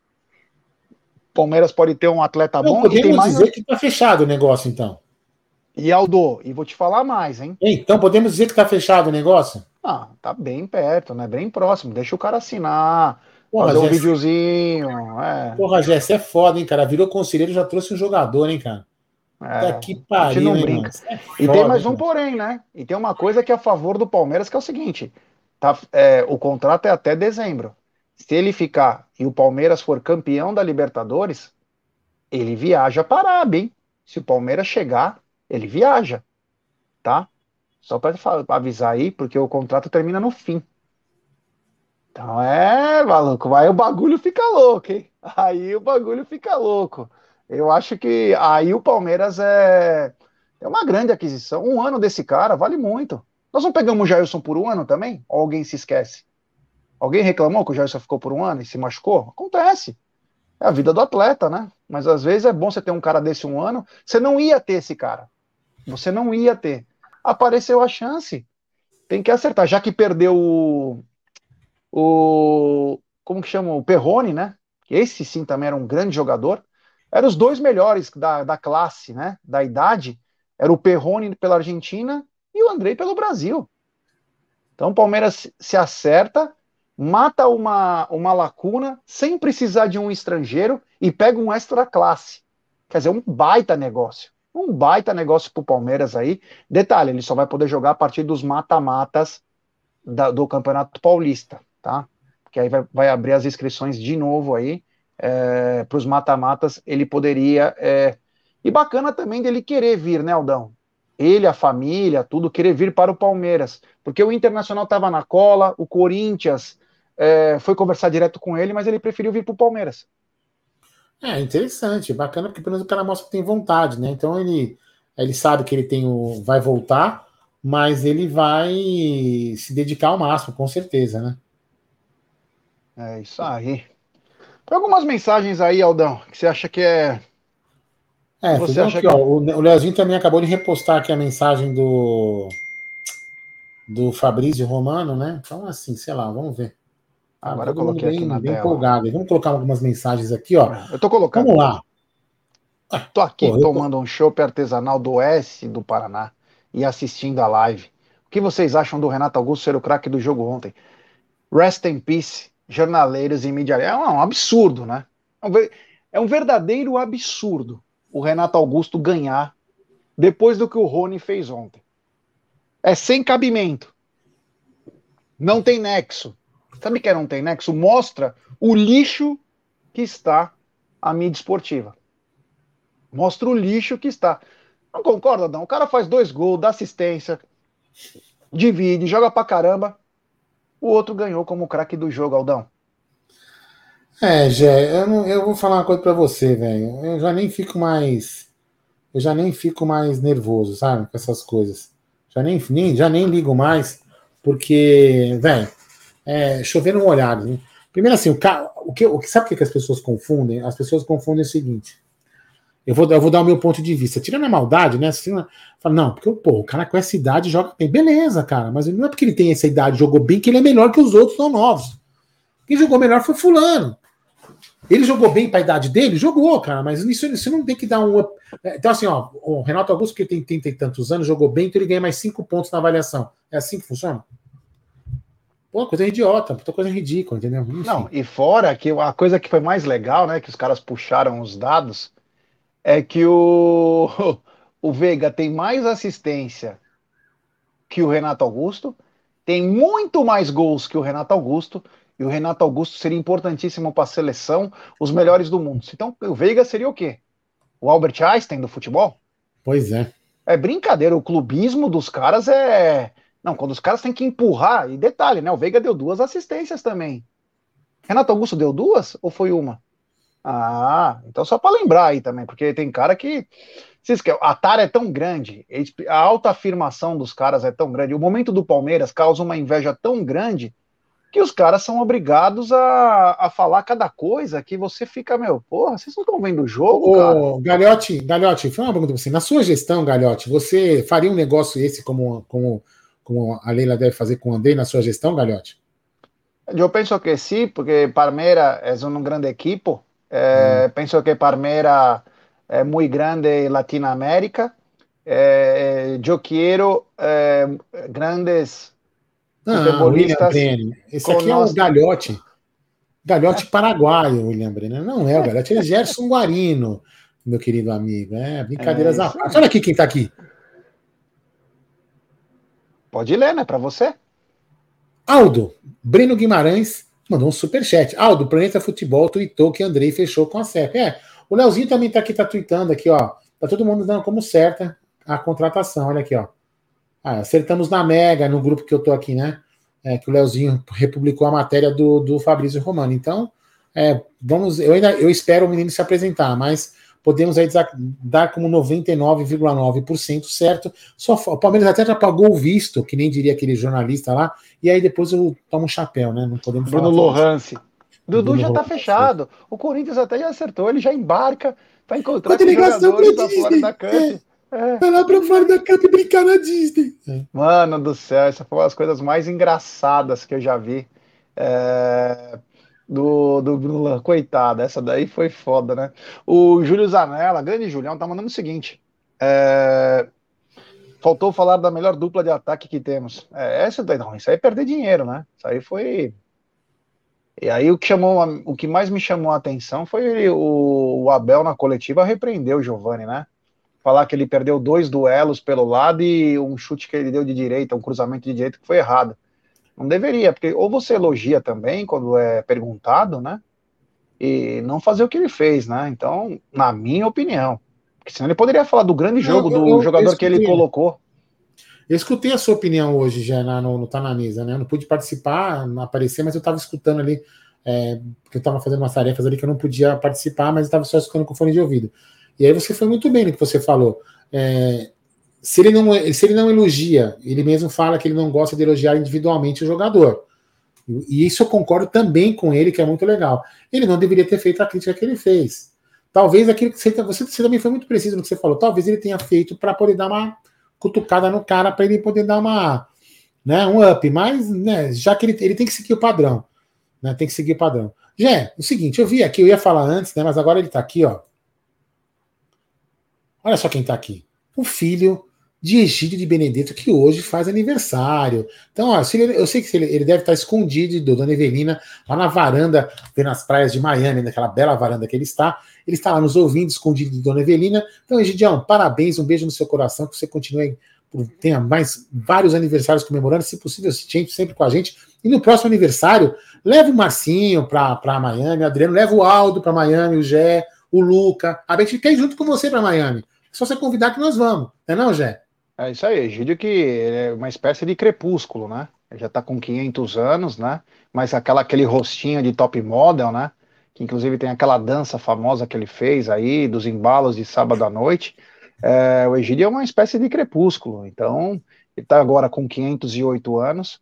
Palmeiras pode ter um atleta Não, bom. Podemos mais... dizer que tá fechado o negócio, então. E Aldo, e vou te falar mais, hein? Então, podemos dizer que tá fechado o negócio? Ah, tá bem perto, né? Bem próximo. Deixa o cara assinar Porra, fazer um videozinho. É. Porra, Jess, é foda, hein, cara? Virou conselheiro já trouxe um jogador, hein, cara? É, tá que pariu, não brinca. É foda, e tem mais um porém, né? E tem uma coisa que é a favor do Palmeiras, que é o seguinte: tá, é, o contrato é até dezembro. Se ele ficar e o Palmeiras for campeão da Libertadores, ele viaja para a Arábia, hein? Se o Palmeiras chegar, ele viaja, tá? Só para avisar aí, porque o contrato termina no fim. Então é, maluco, aí o bagulho fica louco, hein? *laughs* Aí o bagulho fica louco. Eu acho que aí o Palmeiras é, é uma grande aquisição. Um ano desse cara vale muito. Nós não pegamos o Jailson por um ano também? Ou alguém se esquece? Alguém reclamou que o Jailson ficou por um ano e se machucou? Acontece. É a vida do atleta, né? Mas às vezes é bom você ter um cara desse um ano. Você não ia ter esse cara. Você não ia ter. Apareceu a chance. Tem que acertar. Já que perdeu o. o como que chama? O Perrone, né? Esse sim também era um grande jogador eram os dois melhores da, da classe, né? Da idade. Era o Perrone pela Argentina e o Andrei pelo Brasil. Então o Palmeiras se acerta, mata uma, uma lacuna sem precisar de um estrangeiro e pega um extra classe. Quer dizer, um baita negócio. Um baita negócio para o Palmeiras aí. Detalhe, ele só vai poder jogar a partir dos mata-matas do Campeonato Paulista, tá? Que aí vai, vai abrir as inscrições de novo aí é, para os mata-matas, ele poderia. É, e bacana também dele querer vir, né, Aldão? Ele, a família, tudo, querer vir para o Palmeiras. Porque o Internacional estava na cola, o Corinthians é, foi conversar direto com ele, mas ele preferiu vir para o Palmeiras. É interessante, bacana, porque pelo menos o cara mostra que tem vontade, né? Então ele, ele sabe que ele tem o. vai voltar, mas ele vai se dedicar ao máximo, com certeza, né? É isso aí. Tem algumas mensagens aí, Aldão, que você acha que é. É, você acha aqui, que... ó, o Leozinho também acabou de repostar aqui a mensagem do do Fabrício Romano, né? Então, assim, sei lá, vamos ver. Ah, Agora eu coloquei bem, aqui na bem tela. empolgado. Vamos colocar algumas mensagens aqui, ó. Eu tô colocando. Vamos lá. Ah, tô aqui Pô, tomando tô... um chopp artesanal do Oeste do Paraná e assistindo a live. O que vocês acham do Renato Augusto ser o craque do jogo ontem? Rest in peace, jornaleiros e mídia. É um absurdo, né? É, é um verdadeiro absurdo o Renato Augusto ganhar depois do que o Rony fez ontem. É sem cabimento. Não tem nexo. Sabe que não tem nexo? Mostra o lixo que está a mídia esportiva. Mostra o lixo que está. Não concorda, não? O cara faz dois gols, dá assistência, divide, joga pra caramba o outro ganhou como craque do jogo, Aldão. É, Gé, eu, não, eu vou falar uma coisa para você, velho. Eu já nem fico mais. Eu já nem fico mais nervoso, sabe? Com essas coisas. Já nem, nem, já nem ligo mais, porque, velho, é, chover no olhado. Né? Primeiro, assim, o, o, que, o que sabe o que as pessoas confundem? As pessoas confundem o seguinte: eu vou, eu vou dar o meu ponto de vista. Tirando a maldade, né? Assim, fala, não, porque pô, o cara com essa idade joga bem. Beleza, cara, mas não é porque ele tem essa idade jogou bem que ele é melhor que os outros não novos. Quem jogou melhor foi Fulano. Ele jogou bem para a idade dele? Jogou, cara, mas isso, isso não tem que dar um. É, então, assim, ó, o Renato Augusto, que tem 30 e tantos anos, jogou bem, então ele ganha mais 5 pontos na avaliação. É assim que funciona? Pô, coisa idiota, puta coisa ridícula, entendeu? Enfim. Não, e fora que a coisa que foi mais legal, né, que os caras puxaram os dados, é que o, *laughs* o Veiga tem mais assistência que o Renato Augusto, tem muito mais gols que o Renato Augusto, e o Renato Augusto seria importantíssimo para a seleção, os melhores do mundo. Então, o Veiga seria o quê? O Albert Einstein do futebol? Pois é. É brincadeira, o clubismo dos caras é. Não, quando os caras têm que empurrar, e detalhe, né? O Veiga deu duas assistências também. Renato Augusto deu duas ou foi uma? Ah, então só para lembrar aí também, porque tem cara que. A tara é tão grande, a alta afirmação dos caras é tão grande, o momento do Palmeiras causa uma inveja tão grande que os caras são obrigados a, a falar cada coisa que você fica, meu, porra, vocês não estão vendo o jogo, Ô, cara? Galhote, Galhote, foi uma pergunta pra você. Na sua gestão, Galhote, você faria um negócio esse como, como, como a Leila deve fazer com o André na sua gestão, Galhote? Eu penso que sim, porque Palmeiras é um grande equipo, Eh, Penso que Palmeiras es muy grande en Latinoamérica. Eh, yo quiero eh, grandes ah, futebolistas. Esse aqui é um galhote. Galhote paraguaio, William Brenner. Não é o Galhote, é Gerson Guarino, meu querido amigo. É, brincadeiras é à parte. Olha aqui quem está aqui. Pode ler, né? Para você. Aldo, Breno Guimarães mandou um superchat. Aldo, Planeta Futebol tweetou que Andrei fechou com a CEP. É, o Leozinho também tá aqui, tá tweetando aqui, ó. Tá todo mundo dando como certa a contratação. Olha aqui, ó. Ah, acertamos na Mega, no grupo que eu tô aqui, né? É, que o Leozinho republicou a matéria do, do Fabrício Romano. Então, é, vamos. Eu ainda eu espero o menino se apresentar, mas podemos aí dar como 99,9% certo. Só, o Palmeiras até já pagou o visto, que nem diria aquele jornalista lá, e aí depois eu tomo um chapéu, né? Não podemos Bruno Lohance. Dudu já tá fechado. O Corinthians até já acertou, ele já embarca para encontrar com jogadores da Florida Cup. É. É. Vai lá pra Florida Cup brincar na Disney. É. Mano do céu, essa foi uma das coisas mais engraçadas que eu já vi. É do, do Bruno, coitado, essa daí foi foda, né? O Júlio Zanella, grande Julião, tá mandando o seguinte: é... faltou falar da melhor dupla de ataque que temos. É, essa daí, não, isso aí é perder dinheiro, né? Isso aí foi. E aí o que chamou, o que mais me chamou a atenção foi o, o Abel na coletiva repreendeu o Giovani, né? Falar que ele perdeu dois duelos pelo lado e um chute que ele deu de direita, um cruzamento de direita que foi errado. Não deveria, porque ou você elogia também quando é perguntado, né? E não fazer o que ele fez, né? Então, na minha opinião. Porque senão ele poderia falar do grande jogo eu, eu, do jogador eu que ele colocou. Eu escutei a sua opinião hoje já na, no, no Tá na Mesa, né? Eu não pude participar, não aparecer, mas eu estava escutando ali, é, porque eu estava fazendo umas tarefas ali que eu não podia participar, mas estava só escutando com fone de ouvido. E aí você foi muito bem no que você falou. É, se ele, não, se ele não elogia, ele mesmo fala que ele não gosta de elogiar individualmente o jogador. E isso eu concordo também com ele, que é muito legal. Ele não deveria ter feito a crítica que ele fez. Talvez aquilo que você, você, você também foi muito preciso no que você falou. Talvez ele tenha feito para poder dar uma cutucada no cara, para ele poder dar uma, né, um up. Mas, né, já que ele, ele tem que seguir o padrão. Né, tem que seguir o padrão. Jé, o seguinte, eu vi aqui, eu ia falar antes, né, mas agora ele está aqui, ó. Olha só quem está aqui. O filho de Egídio de Benedetto, que hoje faz aniversário. Então, ó, ele, eu sei que ele, ele, deve estar escondido do Dona Evelina, lá na varanda, vendo as praias de Miami, naquela bela varanda que ele está. Ele está lá nos ouvindo, escondido de Dona Evelina. Então, Egidião, parabéns, um beijo no seu coração, que você continue, tenha mais vários aniversários comemorando, se possível, sempre com a gente. E no próximo aniversário, leve o Marcinho para Miami, o Adriano, leva o Aldo para Miami, o Gé, o Luca. A gente quer ir junto com você para Miami. É só você convidar que nós vamos, não é não, Gé? É isso aí, Egídio que é uma espécie de crepúsculo, né? Ele já está com 500 anos, né? Mas aquela, aquele rostinho de top model, né? Que inclusive tem aquela dança famosa que ele fez aí, dos embalos de sábado à noite. É, o Egídio é uma espécie de crepúsculo, então ele está agora com 508 anos.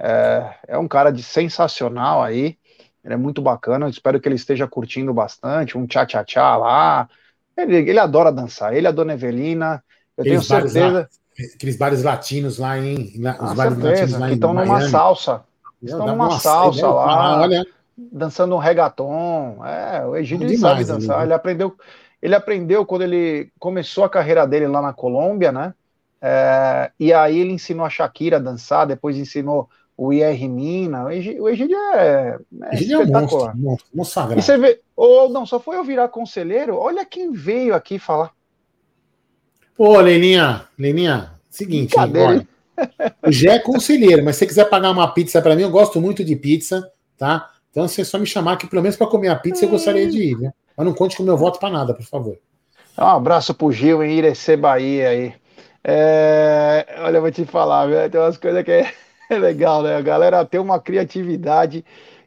É, é um cara de sensacional aí, ele é muito bacana. Espero que ele esteja curtindo bastante, um tchá-tchá-tchá lá. Ele, ele adora dançar, ele, a dona Evelina, eu tenho certeza. aqueles bares latinos lá em. os bares certeza, latinos lá que estão numa salsa. Estão numa salsa lá. Olha. Dançando um reggaeton. É, o Egídio sabe dançar. Ele aprendeu, ele aprendeu quando ele começou a carreira dele lá na Colômbia, né? É, e aí ele ensinou a Shakira a dançar, depois ensinou o IR Mina. O Egídio, é, é Egídio espetacular. É um monstro, monstro, E você vê, ou não, só foi eu virar conselheiro, olha quem veio aqui falar. Pô, Leninha, Leninha, seguinte, olha, o Gé é conselheiro, mas se você quiser pagar uma pizza para mim, eu gosto muito de pizza, tá? Então, se é só me chamar que pelo menos para comer a pizza, eu gostaria de ir, né? Mas não conte com o meu voto para nada, por favor. Um abraço pro Gil em Irecê, Bahia aí. É... Olha, eu vou te falar, tem umas coisas que é... é *laughs* legal, né? A galera tem uma criatividade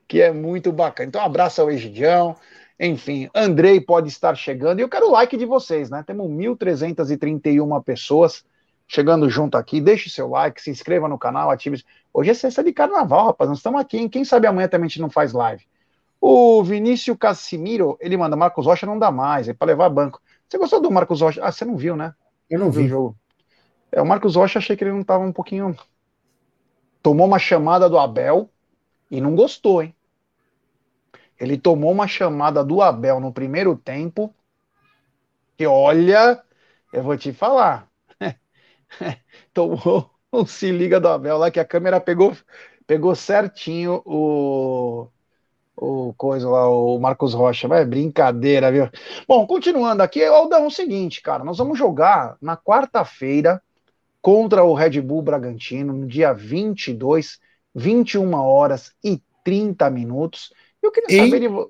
que é muito bacana. Então, um abraço ao Egidião. Enfim, Andrei pode estar chegando. E eu quero o like de vocês, né? Temos 1.331 pessoas chegando junto aqui. Deixe seu like, se inscreva no canal, ative. Hoje é sexta de carnaval, rapaz. Nós estamos aqui, hein? Quem sabe amanhã também a gente não faz live. O Vinícius Casimiro, ele manda, Marcos Rocha não dá mais, é para levar banco. Você gostou do Marcos Rocha? Ah, você não viu, né? Eu não vi. o jogo. É, o Marcos Rocha achei que ele não estava um pouquinho. Tomou uma chamada do Abel e não gostou, hein? Ele tomou uma chamada do Abel no primeiro tempo. Que olha, eu vou te falar. *laughs* tomou um se liga do Abel lá que a câmera pegou pegou certinho o, o coisa lá, o Marcos Rocha. Vai, brincadeira, viu? Bom, continuando aqui, Aldão, é o seguinte, cara, nós vamos jogar na quarta-feira contra o Red Bull Bragantino, no dia 22, 21 horas e 30 minutos. Eu queria em... saber de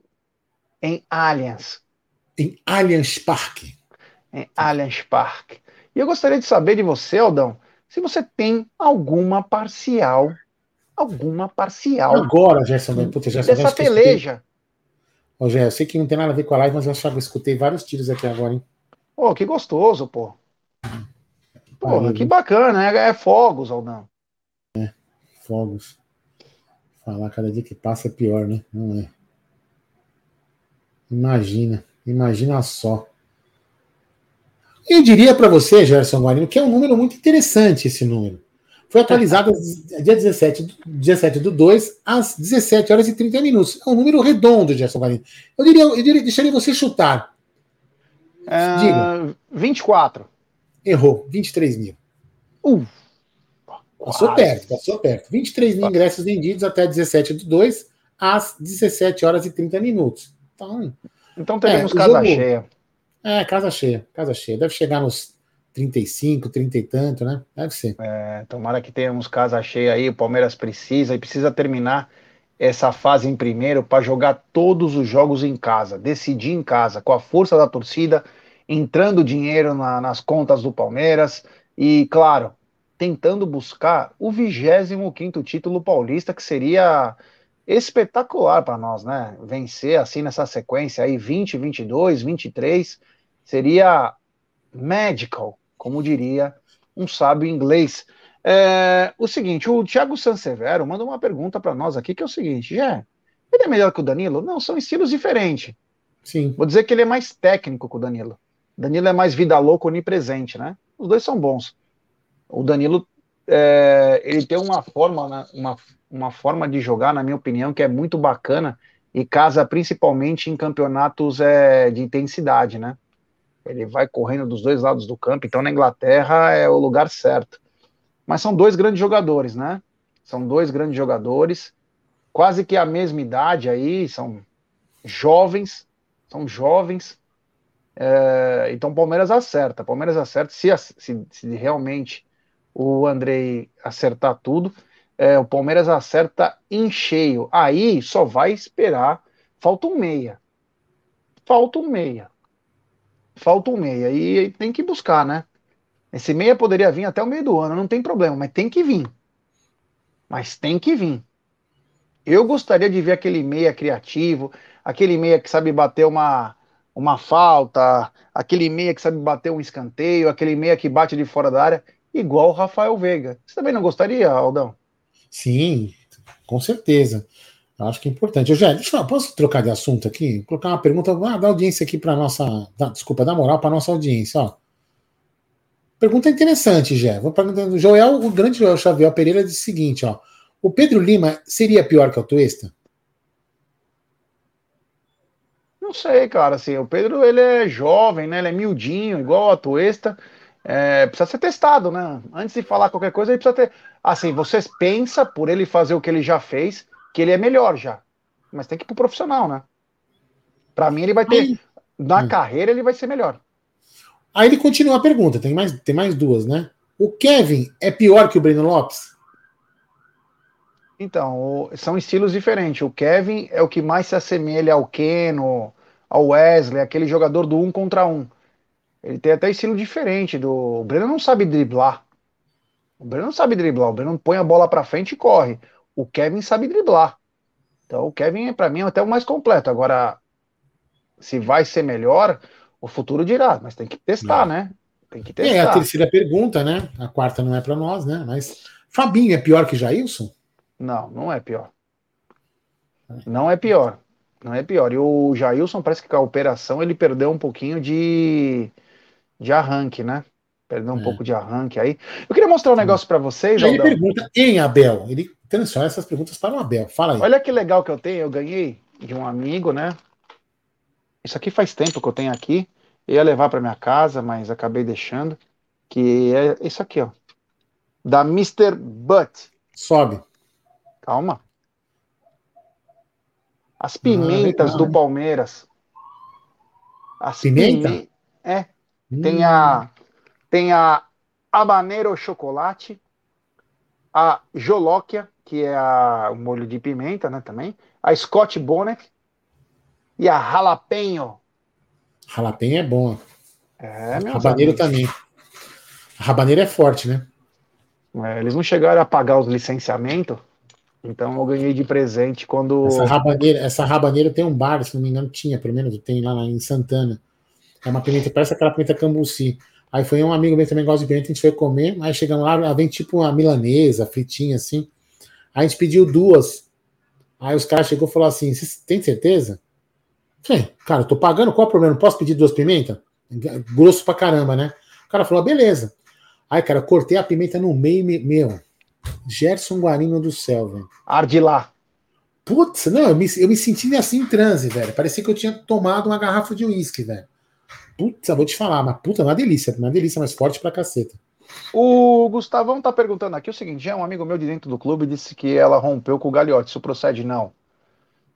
em Allianz. Em Allianz Parque. Em Allianz Parque. E eu gostaria de saber de você, Aldão, se você tem alguma parcial alguma parcial. Agora, Gerson, puta, Gerson, dessa peleja. Ô, Gerson, eu sei que não tem nada a ver com a live, mas eu que eu escutei vários tiros aqui agora, hein? Pô, que gostoso, pô. Porra, que bacana, é, é fogos, Aldão. É, fogos. Falar cada dia que passa é pior, né? Não é. Imagina, imagina só. Eu diria para você, Gerson Guarino, que é um número muito interessante esse número. Foi atualizado dia 17, 17 do 2 às 17 horas e 30 minutos. É um número redondo, Gerson Guarino. Eu diria, eu diria, deixaria você chutar. Uh, Diga. 24. Errou, 23 mil. Uh, passou perto, passou perto. 23 mil ingressos vendidos até 17 do 2 às 17 horas e 30 minutos. Então, então teremos é, casa jogo, cheia. É, casa cheia, casa cheia. Deve chegar nos 35, 30 e tanto, né? Deve ser. É, tomara que tenhamos casa cheia aí. O Palmeiras precisa e precisa terminar essa fase em primeiro para jogar todos os jogos em casa, decidir em casa, com a força da torcida, entrando dinheiro na, nas contas do Palmeiras e, claro, tentando buscar o 25 título paulista, que seria espetacular para nós, né? Vencer assim nessa sequência aí, 20, 22, 23, seria magical, como diria um sábio inglês. É, o seguinte, o Thiago Sansevero manda uma pergunta para nós aqui, que é o seguinte, já ele é melhor que o Danilo? Não, são estilos diferentes. Sim. Vou dizer que ele é mais técnico que o Danilo. Danilo é mais vida louca, onipresente, né? Os dois são bons. O Danilo, é, ele tem uma forma, né, uma, uma forma de jogar, na minha opinião, que é muito bacana e casa principalmente em campeonatos é, de intensidade, né? Ele vai correndo dos dois lados do campo, então na Inglaterra é o lugar certo. Mas são dois grandes jogadores, né? São dois grandes jogadores, quase que a mesma idade aí, são jovens, são jovens. É, então o Palmeiras acerta. Palmeiras acerta. Se, se, se, realmente o Andrei acertar tudo, é, o Palmeiras acerta em cheio. Aí só vai esperar. Falta um meia. Falta um meia falta um meia. E tem que buscar, né? Esse meia poderia vir até o meio do ano, não tem problema, mas tem que vir. Mas tem que vir. Eu gostaria de ver aquele meia criativo, aquele meia que sabe bater uma, uma falta, aquele meia que sabe bater um escanteio, aquele meia que bate de fora da área, igual o Rafael Veiga. Você também não gostaria, Aldão? Sim, com certeza. Eu acho que é importante. Eu já, deixa eu, posso trocar de assunto aqui? Colocar uma pergunta ah, da audiência aqui para nossa. Da, desculpa, da moral para nossa audiência. Ó. Pergunta interessante, Jé. Vou perguntar do Joel, o grande Joel Xavier Pereira disse o seguinte: ó. O Pedro Lima seria pior que o Tuesta? Não sei, cara. Assim, o Pedro ele é jovem, né? Ele é miudinho, igual a Tuesta. É, precisa ser testado, né? Antes de falar qualquer coisa, ele precisa ter. Assim, vocês pensam por ele fazer o que ele já fez que ele é melhor já. Mas tem que ir pro profissional, né? Para mim, ele vai ter. Aí... Na hum. carreira, ele vai ser melhor. Aí ele continua a pergunta, tem mais, tem mais duas, né? O Kevin é pior que o Breno Lopes? Então, são estilos diferentes. O Kevin é o que mais se assemelha ao Keno, ao Wesley, aquele jogador do um contra um. Ele tem até estilo diferente do. O Breno não sabe driblar. O Breno não sabe driblar. O Breno põe a bola para frente e corre o Kevin sabe driblar. Então o Kevin, para mim, é até o mais completo. Agora, se vai ser melhor, o futuro dirá, mas tem que testar, é. né? Tem que testar. É a terceira pergunta, né? A quarta não é para nós, né? Mas Fabinho é pior que Jailson? Não, não é pior. Não é pior. Não é pior. E o Jailson parece que com a operação ele perdeu um pouquinho de, de arranque, né? Perdeu um é. pouco de arranque aí. Eu queria mostrar um negócio para vocês. Ele pergunta em Abel. Ele transfere essas perguntas para o Abel. Fala aí. Olha que legal que eu tenho. Eu ganhei de um amigo, né? Isso aqui faz tempo que eu tenho aqui. Eu ia levar para minha casa, mas acabei deixando. Que é isso aqui, ó. Da Mr. Butt. Sobe. Calma. As pimentas ah, do Palmeiras. As Pimenta? Pime... É. Hum. Tem a tem a habanero chocolate, a jolóquia, que é a, o molho de pimenta, né, também, a Scott Bonnet e a jalapeno. Jalapeno é bom. É, Rabaneiro também. A rabaneira é forte, né? É, eles não chegaram a pagar os licenciamentos, então eu ganhei de presente quando. Essa rabaneira, essa rabaneira tem um bar, se não me engano, tinha, pelo menos tem lá em Santana. É uma pimenta, parece aquela pimenta cambuci. Aí foi um amigo meu também gosta de pimenta, a gente foi comer, aí chegamos lá, vem tipo uma milanesa, fritinha assim. Aí a gente pediu duas. Aí os caras chegou e falou assim: Você tem certeza? Falei, cara, eu tô pagando, qual é o problema? Não posso pedir duas pimentas? Grosso pra caramba, né? O cara falou, beleza. Aí, cara, cortei a pimenta no meio, meu. Gerson Guarino do céu, velho. Arde lá. Putz, não, eu me, eu me senti assim em transe, velho. Parecia que eu tinha tomado uma garrafa de uísque, velho. Putz, eu vou te falar, mas puta, uma delícia, uma delícia, mas forte pra caceta. O Gustavão tá perguntando aqui o seguinte: já um amigo meu de dentro do clube disse que ela rompeu com o Gagliotti. Isso procede? Não.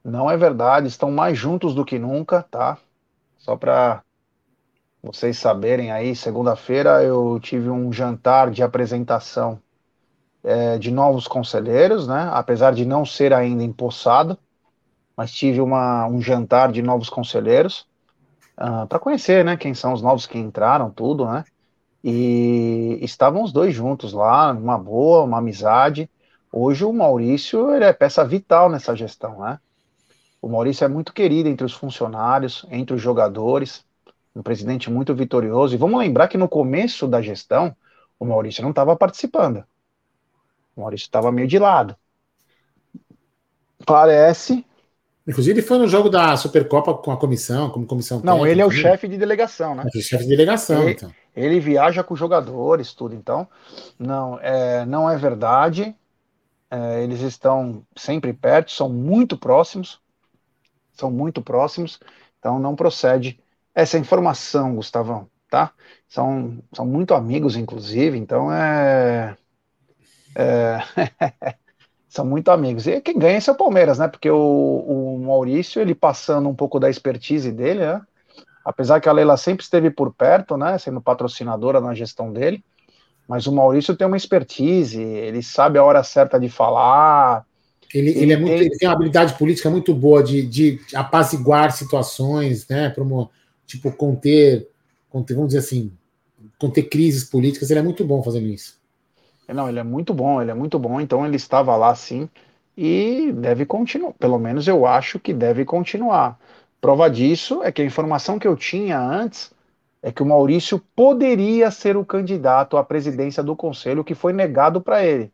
Não é verdade, estão mais juntos do que nunca, tá? Só para vocês saberem aí, segunda-feira eu tive um jantar de apresentação é, de novos conselheiros, né? Apesar de não ser ainda empossado, mas tive uma, um jantar de novos conselheiros ah, para conhecer, né? Quem são os novos que entraram, tudo, né? E estavam os dois juntos lá, uma boa, uma amizade. Hoje o Maurício ele é peça vital nessa gestão, né? O Maurício é muito querido entre os funcionários, entre os jogadores, um presidente muito vitorioso. E vamos lembrar que no começo da gestão, o Maurício não estava participando. O Maurício estava meio de lado. Parece. Inclusive, ele foi no jogo da Supercopa com a comissão, como comissão. Não, técnica, ele é o chefe de delegação, né? É o chefe de delegação, ele, então. Ele viaja com jogadores, tudo. Então, não é, não é verdade. É, eles estão sempre perto, são muito próximos são muito próximos, então não procede essa informação, Gustavão, tá? São, são muito amigos, inclusive, então é. é *laughs* são muito amigos. E quem ganha é o Palmeiras, né? Porque o, o Maurício, ele passando um pouco da expertise dele, né? Apesar que a Leila sempre esteve por perto, né? Sendo patrocinadora na gestão dele. Mas o Maurício tem uma expertise, ele sabe a hora certa de falar, ele, ele, ele, é muito, ele tem uma habilidade política muito boa de, de apaziguar situações, né? Promo, tipo, conter, conter, vamos dizer assim, conter crises políticas. Ele é muito bom fazendo isso. Não, ele é muito bom, ele é muito bom. Então ele estava lá sim e deve continuar. Pelo menos eu acho que deve continuar. Prova disso é que a informação que eu tinha antes é que o Maurício poderia ser o candidato à presidência do conselho, que foi negado para ele,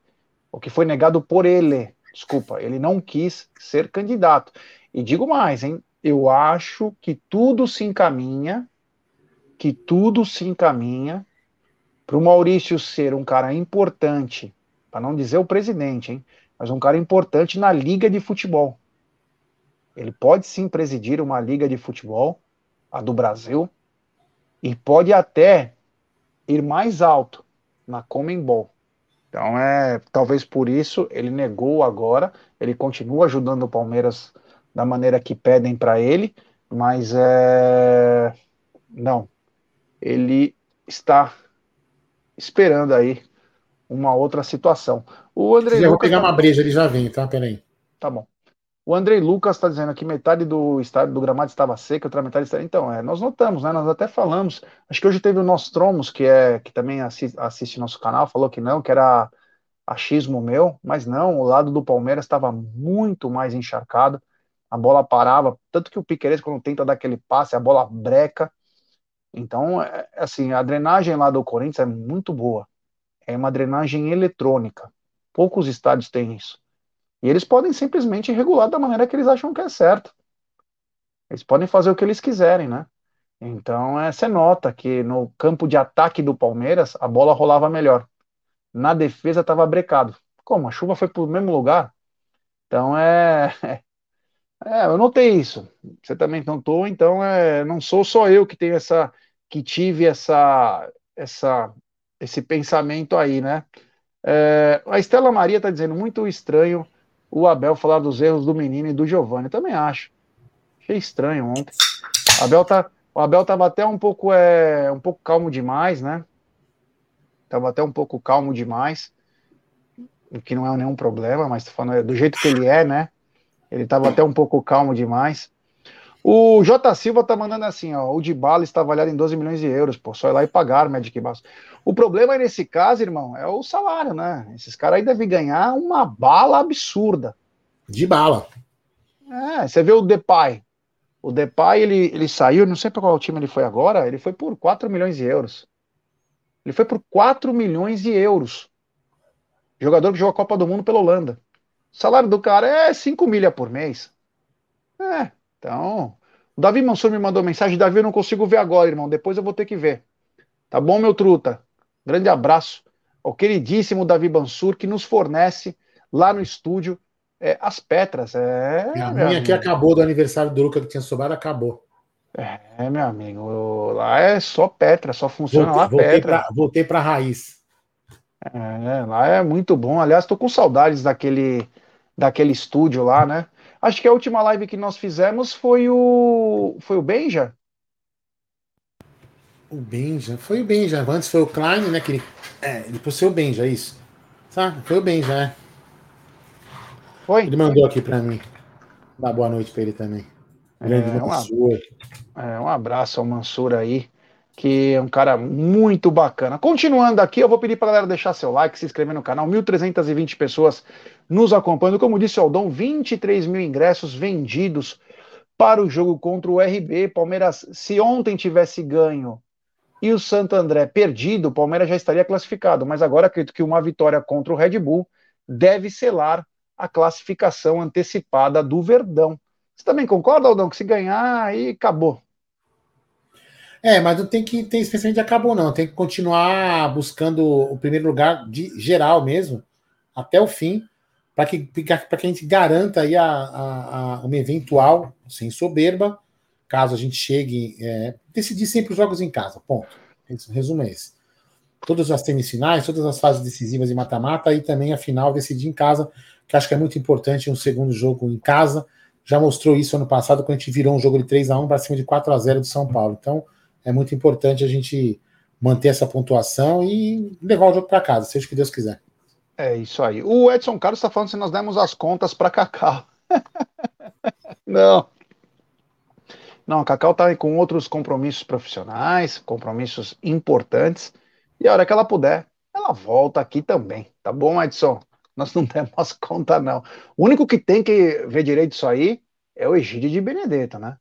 o que foi negado por ele. Desculpa, ele não quis ser candidato. E digo mais, hein? Eu acho que tudo se encaminha, que tudo se encaminha para o Maurício ser um cara importante, para não dizer o presidente, hein? Mas um cara importante na liga de futebol. Ele pode sim presidir uma liga de futebol, a do Brasil, e pode até ir mais alto na Comembol. Então é talvez por isso ele negou agora. Ele continua ajudando o Palmeiras da maneira que pedem para ele, mas é não. Ele está esperando aí uma outra situação. O André Lucas. Eu vou pegar tá... uma breja, ele já vem, tá? Peraí. Tá bom. O Andrei Lucas está dizendo que metade do estádio do gramado estava seca, outra metade estava. Então, é, nós notamos, né? Nós até falamos. Acho que hoje teve o Nostromos, que é que também assiste, assiste nosso canal, falou que não, que era achismo meu, mas não, o lado do Palmeiras estava muito mais encharcado. A bola parava, tanto que o Piqueires, quando tenta dar aquele passe, a bola breca. Então, é, assim, a drenagem lá do Corinthians é muito boa. É uma drenagem eletrônica. Poucos estádios têm isso. E eles podem simplesmente regular da maneira que eles acham que é certo. Eles podem fazer o que eles quiserem, né? Então, é, você nota que no campo de ataque do Palmeiras, a bola rolava melhor. Na defesa estava brecado. Como? A chuva foi para o mesmo lugar? Então, é, *laughs* é... eu notei isso. Você também notou, então é, não sou só eu que tenho essa, que tive essa, essa, esse pensamento aí, né? É, a Estela Maria está dizendo muito estranho o Abel falar dos erros do menino e do Giovanni. Também acho. Achei estranho ontem. O Abel, tá, o Abel tava até um pouco, é, um pouco calmo demais, né? Tava até um pouco calmo demais. O que não é nenhum problema, mas tô falando é do jeito que ele é, né? Ele tava até um pouco calmo demais. O J. Silva tá mandando assim, ó. O de bala está avaliado em 12 milhões de euros, pô. Só ir lá e pagar, Magic Bass. O problema nesse caso, irmão, é o salário, né? Esses caras aí devem ganhar uma bala absurda. De bala. É, você vê o Depay. O Depay, ele, ele saiu, não sei para qual time ele foi agora, ele foi por 4 milhões de euros. Ele foi por 4 milhões de euros. Jogador que jogou a Copa do Mundo pela Holanda. O salário do cara é 5 milha por mês. É, então. O Davi Mansur me mandou mensagem: Davi, eu não consigo ver agora, irmão. Depois eu vou ter que ver. Tá bom, meu truta? Grande abraço ao queridíssimo Davi Mansur, que nos fornece lá no estúdio é, as Petras. É, a minha aqui acabou do aniversário do Luca que tinha sobrado, acabou. É, meu amigo, lá é só Petra, só funciona voltei, lá voltei Petra. Pra, voltei para a raiz. É, lá é muito bom. Aliás, estou com saudades daquele, daquele estúdio lá, né? Acho que a última live que nós fizemos foi o foi o Benja. O Benja, foi o Benja. Antes foi o Klein, né? Que ele, é, depois foi o Benja, é isso. Tá? Foi o Benja, é. Foi? Ele mandou aqui para mim. Dá boa noite para ele também. Grande é, Mansur. É, um abraço ao Mansur aí, que é um cara muito bacana. Continuando aqui, eu vou pedir para galera deixar seu like, se inscrever no canal. 1.320 pessoas nos acompanhando. Como disse o Aldão, 23 mil ingressos vendidos para o jogo contra o RB. Palmeiras, se ontem tivesse ganho e o Santo André perdido, o Palmeiras já estaria classificado. Mas agora acredito que uma vitória contra o Red Bull deve selar a classificação antecipada do Verdão. Você também concorda, Aldão, que se ganhar, aí acabou? É, mas não tem que ter especialmente acabou, não. Tem que continuar buscando o primeiro lugar de geral mesmo, até o fim, para que, que a gente garanta aí a, a, a, uma eventual, sem soberba, caso a gente chegue. É, decidir sempre os jogos em casa. Ponto. Resumo é esse. Todas as semifinais, todas as fases decisivas e mata-mata, e também a final decidir em casa que acho que é muito importante um segundo jogo em casa. Já mostrou isso ano passado, quando a gente virou um jogo de 3 a 1 para cima de 4 a 0 do São Paulo. Então, é muito importante a gente manter essa pontuação e levar o jogo para casa, seja o que Deus quiser. É isso aí. O Edson Carlos está falando se nós demos as contas para Cacau. *laughs* Não. Não, a Cacau está com outros compromissos profissionais, compromissos importantes. E a hora que ela puder, ela volta aqui também. Tá bom, Edson? nós não *laughs* temos conta, não. O único que tem que ver direito isso aí é o Egídio de Benedetto, né?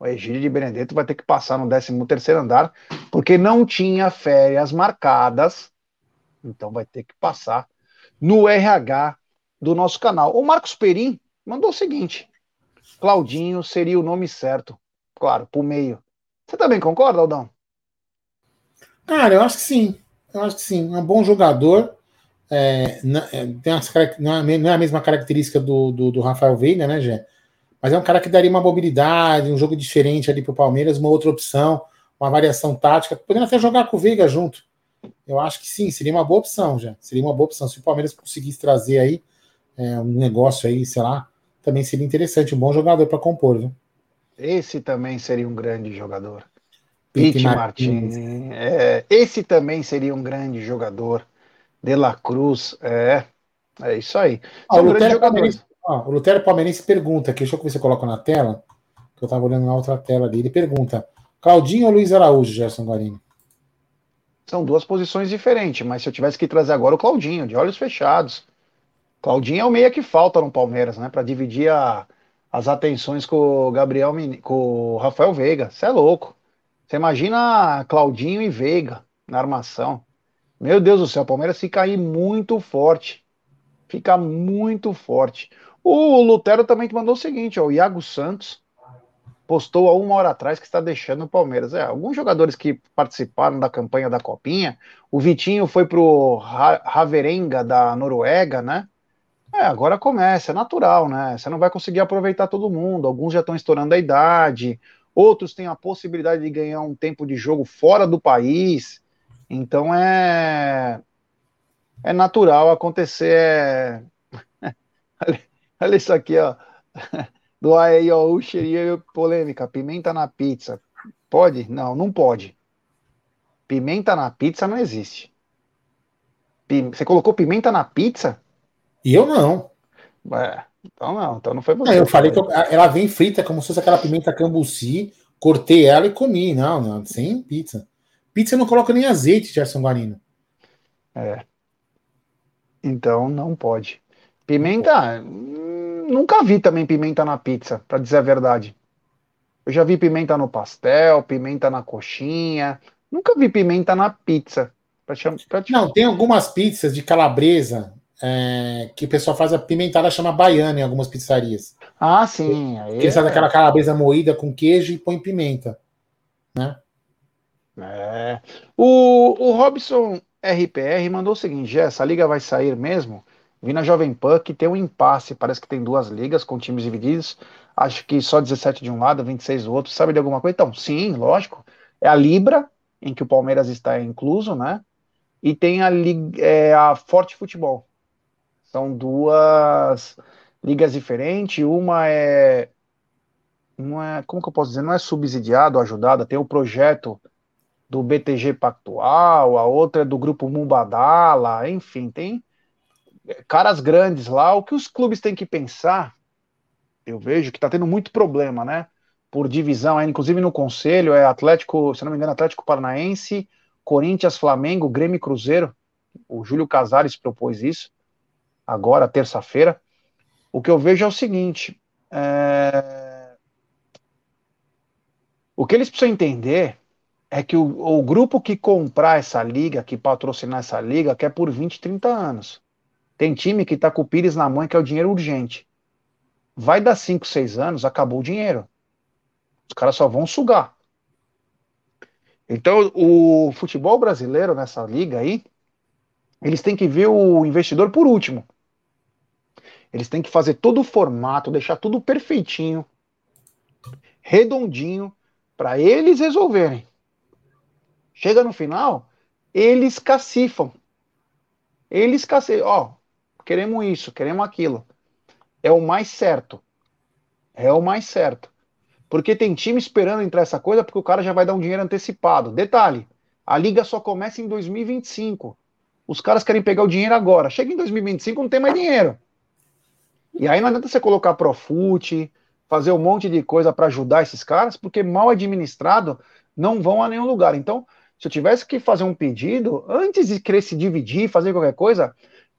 O Egídio de Benedetto vai ter que passar no 13 terceiro andar, porque não tinha férias marcadas, então vai ter que passar no RH do nosso canal. O Marcos Perim mandou o seguinte: Claudinho seria o nome certo, claro, pro meio. Você também concorda, Aldão? Cara, eu acho que sim. Eu acho que sim. É um bom jogador. É, não, é, tem não, é, não é a mesma característica do, do, do, Rafael Veiga, né, Gé? Mas é um cara que daria uma mobilidade, um jogo diferente ali para o Palmeiras, uma outra opção, uma variação tática, podendo até jogar com o Veiga junto. Eu acho que sim, seria uma boa opção, já. Seria uma boa opção. Se o Palmeiras conseguisse trazer aí é, um negócio aí, sei lá, também seria interessante, um bom jogador para compor, viu? Esse também seria um grande jogador. Pete Martins. Martins. É, esse também seria um grande jogador. De La Cruz, é. É isso aí. Ah, o, Lutero Palmeirense, ah, o Lutero Palmeirense pergunta aqui, deixa eu ver se eu coloco na tela, que eu estava olhando na outra tela ali. Ele pergunta: Claudinho ou Luiz Araújo, Gerson Guarini? São duas posições diferentes, mas se eu tivesse que trazer agora o Claudinho, de olhos fechados. Claudinho é o meia que falta no Palmeiras, né? Para dividir a, as atenções com o Gabriel, com o Rafael Veiga. Você é louco. Você imagina Claudinho e Veiga na armação. Meu Deus do céu, o Palmeiras fica aí muito forte. Fica muito forte. O Lutero também mandou o seguinte: ó, o Iago Santos postou há uma hora atrás que está deixando o Palmeiras. É, alguns jogadores que participaram da campanha da Copinha, o Vitinho foi pro Haverenga da Noruega, né? É, agora começa, é natural, né? Você não vai conseguir aproveitar todo mundo. Alguns já estão estourando a idade, outros têm a possibilidade de ganhar um tempo de jogo fora do país. Então é é natural acontecer. É... *laughs* Olha isso aqui, ó. *laughs* Do AEIOU, seria polêmica. Pimenta na pizza. Pode? Não, não pode. Pimenta na pizza não existe. Você colocou pimenta na pizza? E eu não. É, então não, então não foi você. eu falei que eu, ela vem frita como se fosse aquela pimenta cambuci, cortei ela e comi. Não, não, sem pizza. Pizza não coloca nem azeite, Gerson Guarino. É. Então não pode. Pimenta, hum, nunca vi também pimenta na pizza, para dizer a verdade. Eu já vi pimenta no pastel, pimenta na coxinha. Nunca vi pimenta na pizza. Pra te, pra te... Não, tem algumas pizzas de calabresa é, que o pessoal faz a pimentada, chama baiana em algumas pizzarias. Ah, sim. Aí Eles fazem é... aquela calabresa moída com queijo e põe pimenta. Né? É. O, o Robson RPR mandou o seguinte: essa liga vai sair mesmo? Vi na Jovem Pan que tem um impasse, parece que tem duas ligas com times divididos. Acho que só 17 de um lado, 26 do outro. Sabe de alguma coisa? Então, sim, lógico. É a Libra, em que o Palmeiras está incluso, né? E tem a, é, a Forte Futebol. São duas ligas diferentes. Uma é, não é, como que eu posso dizer? Não é subsidiado, ajudada. Tem o projeto do BTG Pactual, a outra é do Grupo Mumbadala, enfim, tem caras grandes lá. O que os clubes têm que pensar, eu vejo que está tendo muito problema, né? Por divisão, inclusive no conselho, é Atlético, se não me engano, Atlético Paranaense, Corinthians, Flamengo, Grêmio e Cruzeiro. O Júlio Casares propôs isso, agora, terça-feira. O que eu vejo é o seguinte: é... o que eles precisam entender é que o, o, grupo que comprar essa liga, que patrocinar essa liga, quer por 20, 30 anos. Tem time que tá com o Pires na mão que é o dinheiro urgente. Vai dar 5, 6 anos, acabou o dinheiro. Os caras só vão sugar. Então, o futebol brasileiro nessa liga aí, eles têm que ver o investidor por último. Eles têm que fazer todo o formato, deixar tudo perfeitinho, redondinho, para eles resolverem. Chega no final, eles cacifam. Eles cacifam. Ó, queremos isso, queremos aquilo. É o mais certo. É o mais certo. Porque tem time esperando entrar essa coisa porque o cara já vai dar um dinheiro antecipado. Detalhe, a liga só começa em 2025. Os caras querem pegar o dinheiro agora. Chega em 2025, não tem mais dinheiro. E aí não adianta você colocar Profute, fazer um monte de coisa para ajudar esses caras, porque mal administrado não vão a nenhum lugar. Então, se eu tivesse que fazer um pedido, antes de querer se dividir, fazer qualquer coisa,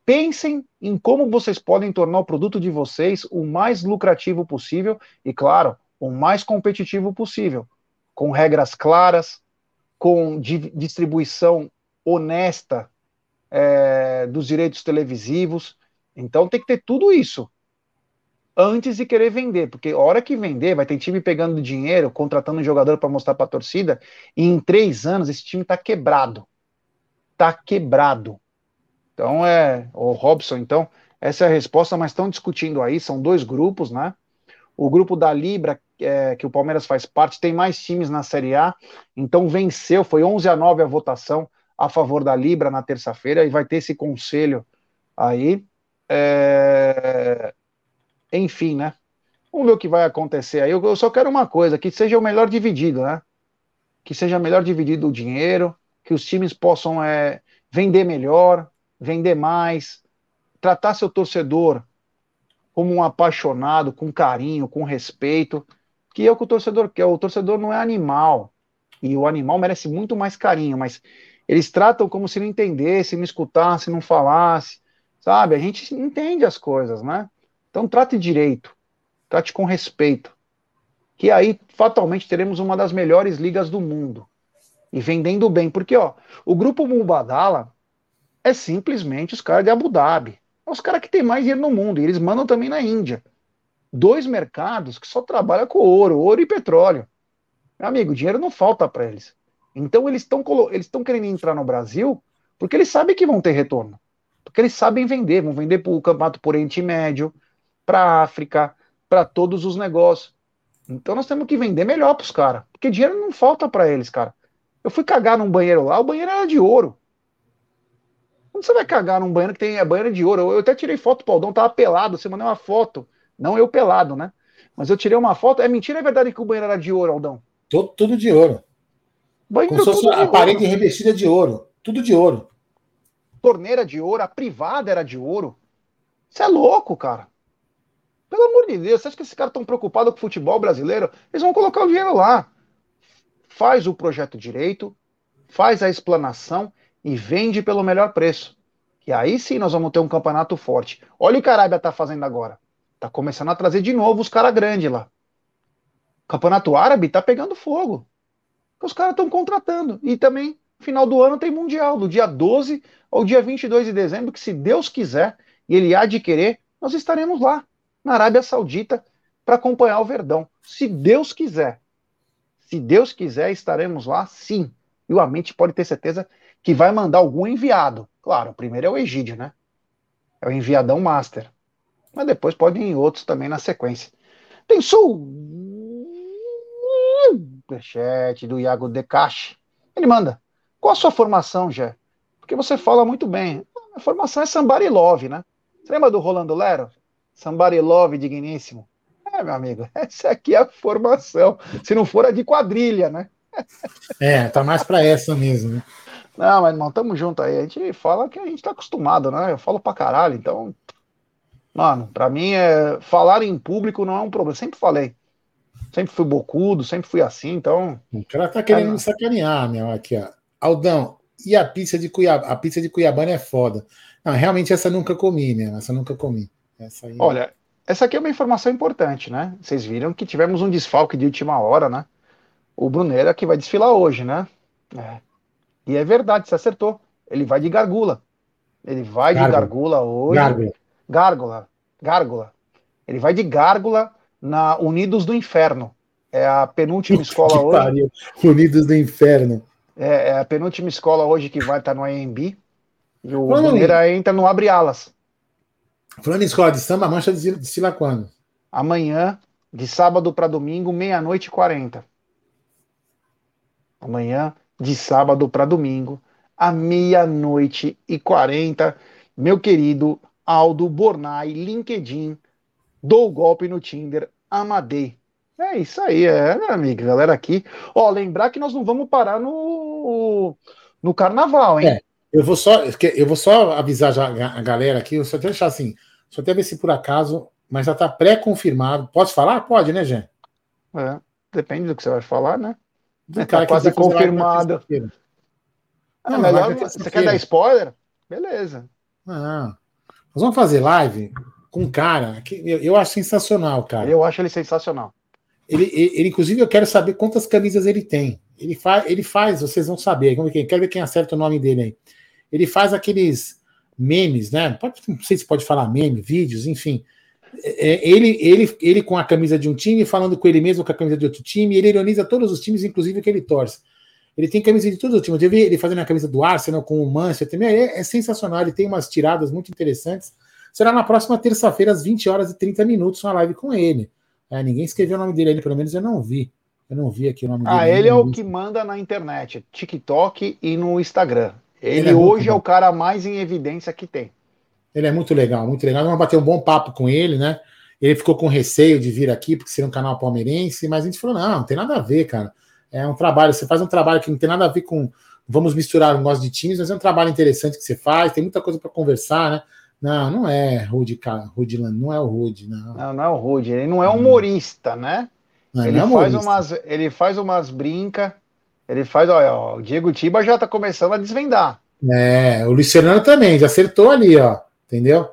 pensem em como vocês podem tornar o produto de vocês o mais lucrativo possível e, claro, o mais competitivo possível, com regras claras, com di distribuição honesta é, dos direitos televisivos. Então tem que ter tudo isso antes de querer vender, porque a hora que vender, vai ter time pegando dinheiro, contratando um jogador para mostrar para a torcida, e em três anos esse time está quebrado. Está quebrado. Então é, o Robson, então, essa é a resposta, mas estão discutindo aí, são dois grupos, né? O grupo da Libra, é, que o Palmeiras faz parte, tem mais times na Série A, então venceu, foi 11 a 9 a votação a favor da Libra na terça-feira, e vai ter esse conselho aí. É, enfim, né? Vamos ver o que vai acontecer aí. Eu só quero uma coisa, que seja o melhor dividido, né? Que seja melhor dividido o dinheiro, que os times possam é, vender melhor, vender mais, tratar seu torcedor como um apaixonado, com carinho, com respeito, que é o que o torcedor quer. O torcedor não é animal, e o animal merece muito mais carinho, mas eles tratam como se não entendesse, não escutasse, não falasse, sabe? A gente entende as coisas, né? Então trate direito, trate com respeito, que aí fatalmente teremos uma das melhores ligas do mundo e vendendo bem, porque ó, o grupo Mubadala é simplesmente os caras de Abu Dhabi, é os caras que têm mais dinheiro no mundo e eles mandam também na Índia. Dois mercados que só trabalham com ouro, ouro e petróleo. Meu amigo, dinheiro não falta para eles. Então eles estão eles estão querendo entrar no Brasil porque eles sabem que vão ter retorno. Porque eles sabem vender, vão vender para o Campeonato por Oriente Médio, para a África, para todos os negócios. Então nós temos que vender melhor para os caras, porque dinheiro não falta para eles, cara. Eu fui cagar num banheiro lá, o banheiro era de ouro. Quando você vai cagar num banheiro que tem a banheira de ouro, eu até tirei foto pro Aldão, tava pelado, você mandou uma foto. Não eu pelado, né? Mas eu tirei uma foto. É mentira, é verdade que o banheiro era de ouro, Aldão? Tudo, tudo de ouro. Banheiro Como se fosse a parede revestida de ouro. Tudo de ouro. Torneira de ouro, a privada era de ouro. Você é louco, cara. Amor de Deus, você acha que esses caras estão preocupados com o futebol brasileiro? Eles vão colocar o dinheiro lá. Faz o projeto direito, faz a explanação e vende pelo melhor preço. E aí sim nós vamos ter um campeonato forte. Olha o que a Arábia tá fazendo agora. Tá começando a trazer de novo os caras grandes lá. O campeonato árabe tá pegando fogo. Os caras estão contratando. E também, final do ano tem Mundial, do dia 12 ao dia 22 de dezembro, que se Deus quiser e Ele há de querer, nós estaremos lá na Arábia Saudita para acompanhar o Verdão. Se Deus quiser. Se Deus quiser, estaremos lá sim. E o Amit pode ter certeza que vai mandar algum enviado. Claro, o primeiro é o Egídio, né? É o enviadão master. Mas depois podem ir outros também na sequência. Tem superchat do Iago Decache. Ele manda. Qual a sua formação, Jé? Porque você fala muito bem. A formação é Somebody Love, né? Você lembra do Rolando Lero? Somebody Love, digníssimo. É, meu amigo, *laughs* essa aqui é a formação. Se não for a de quadrilha, né? É, tá mais para essa mesmo, né? Não, mas irmão, tamo junto aí. A gente fala que a gente tá acostumado, né? Eu falo pra caralho, então. Mano, pra mim é. Falar em público não é um problema. Sempre falei. Sempre fui bocudo, sempre fui assim, então. O cara tá querendo é, me sacanear, meu. Aqui, ó. Aldão, e a pizza de Cuiabá? A pizza de Cuiabana é foda. Não, realmente essa nunca comi, né? Essa nunca comi. Essa aí... Olha, essa aqui é uma informação importante, né? Vocês viram que tivemos um desfalque de última hora, né? O Brunera que vai desfilar hoje, né? É. E é verdade, você acertou. Ele vai de gargula. Ele vai gárgula. de gargula hoje. Gárgula. Gárgula. Gárgula. Ele vai de gárgula na Unidos do Inferno. É a penúltima *laughs* escola hoje. Pariu. Unidos do Inferno. É, é, a penúltima escola hoje que vai estar no AMB. E o Brunera entra no Abre Alas. Falando em escola de samba, a mancha desfila quando? Amanhã, de sábado para domingo, meia-noite e quarenta. Amanhã, de sábado para domingo, à meia-noite e quarenta. Meu querido Aldo Bornai, LinkedIn, dou golpe no Tinder, Amadei. É isso aí, é, meu amigo, galera aqui. Ó, lembrar que nós não vamos parar no, no carnaval, hein? É, eu vou só, eu vou só avisar a galera aqui, eu só deixar assim, só até ver se por acaso, mas já está pré-confirmado. Pode falar? Pode, né, Jean? É, depende do que você vai falar, né? Do tá quase confirmado. Ah, não, melhor, você quer dar spoiler? Beleza. Não. Nós vamos fazer live com um cara que eu, eu acho sensacional, cara. Eu acho ele sensacional. Ele, ele, ele, inclusive, eu quero saber quantas camisas ele tem. Ele, fa, ele faz, vocês vão saber. Quero ver quem acerta o nome dele aí. Ele faz aqueles memes, né? Pode, não sei se pode falar meme, vídeos, enfim. É, é, ele, ele, ele com a camisa de um time, falando com ele mesmo com a camisa de outro time, ele ironiza todos os times, inclusive o que ele torce. Ele tem camisa de todos os times. Eu vi ele fazendo a camisa do Arsenal com o Manchester também. É, é sensacional. Ele tem umas tiradas muito interessantes. Será na próxima terça-feira, às 20 horas e 30 minutos, uma live com ele. É, ninguém escreveu o nome dele pelo menos eu não vi. Eu não vi aqui o nome ah, dele. Ah, ele é o que manda na internet, TikTok e no Instagram. Ele, ele é hoje é o cara mais em evidência que tem. Ele é muito legal, muito legal. Vamos bater um bom papo com ele, né? Ele ficou com receio de vir aqui, porque seria um canal palmeirense, mas a gente falou: não, não tem nada a ver, cara. É um trabalho, você faz um trabalho que não tem nada a ver com. Vamos misturar um negócio de times, mas é um trabalho interessante que você faz, tem muita coisa para conversar, né? Não, não é Rude, Rude não é o Rude, não. Não, não é o Rude, ele não é humorista, né? Não, ele, não é faz umas, ele faz umas brinca, ele faz, olha, ó, o Diego Tiba já tá começando a desvendar. É, o Luciano também, já acertou ali, ó. Entendeu?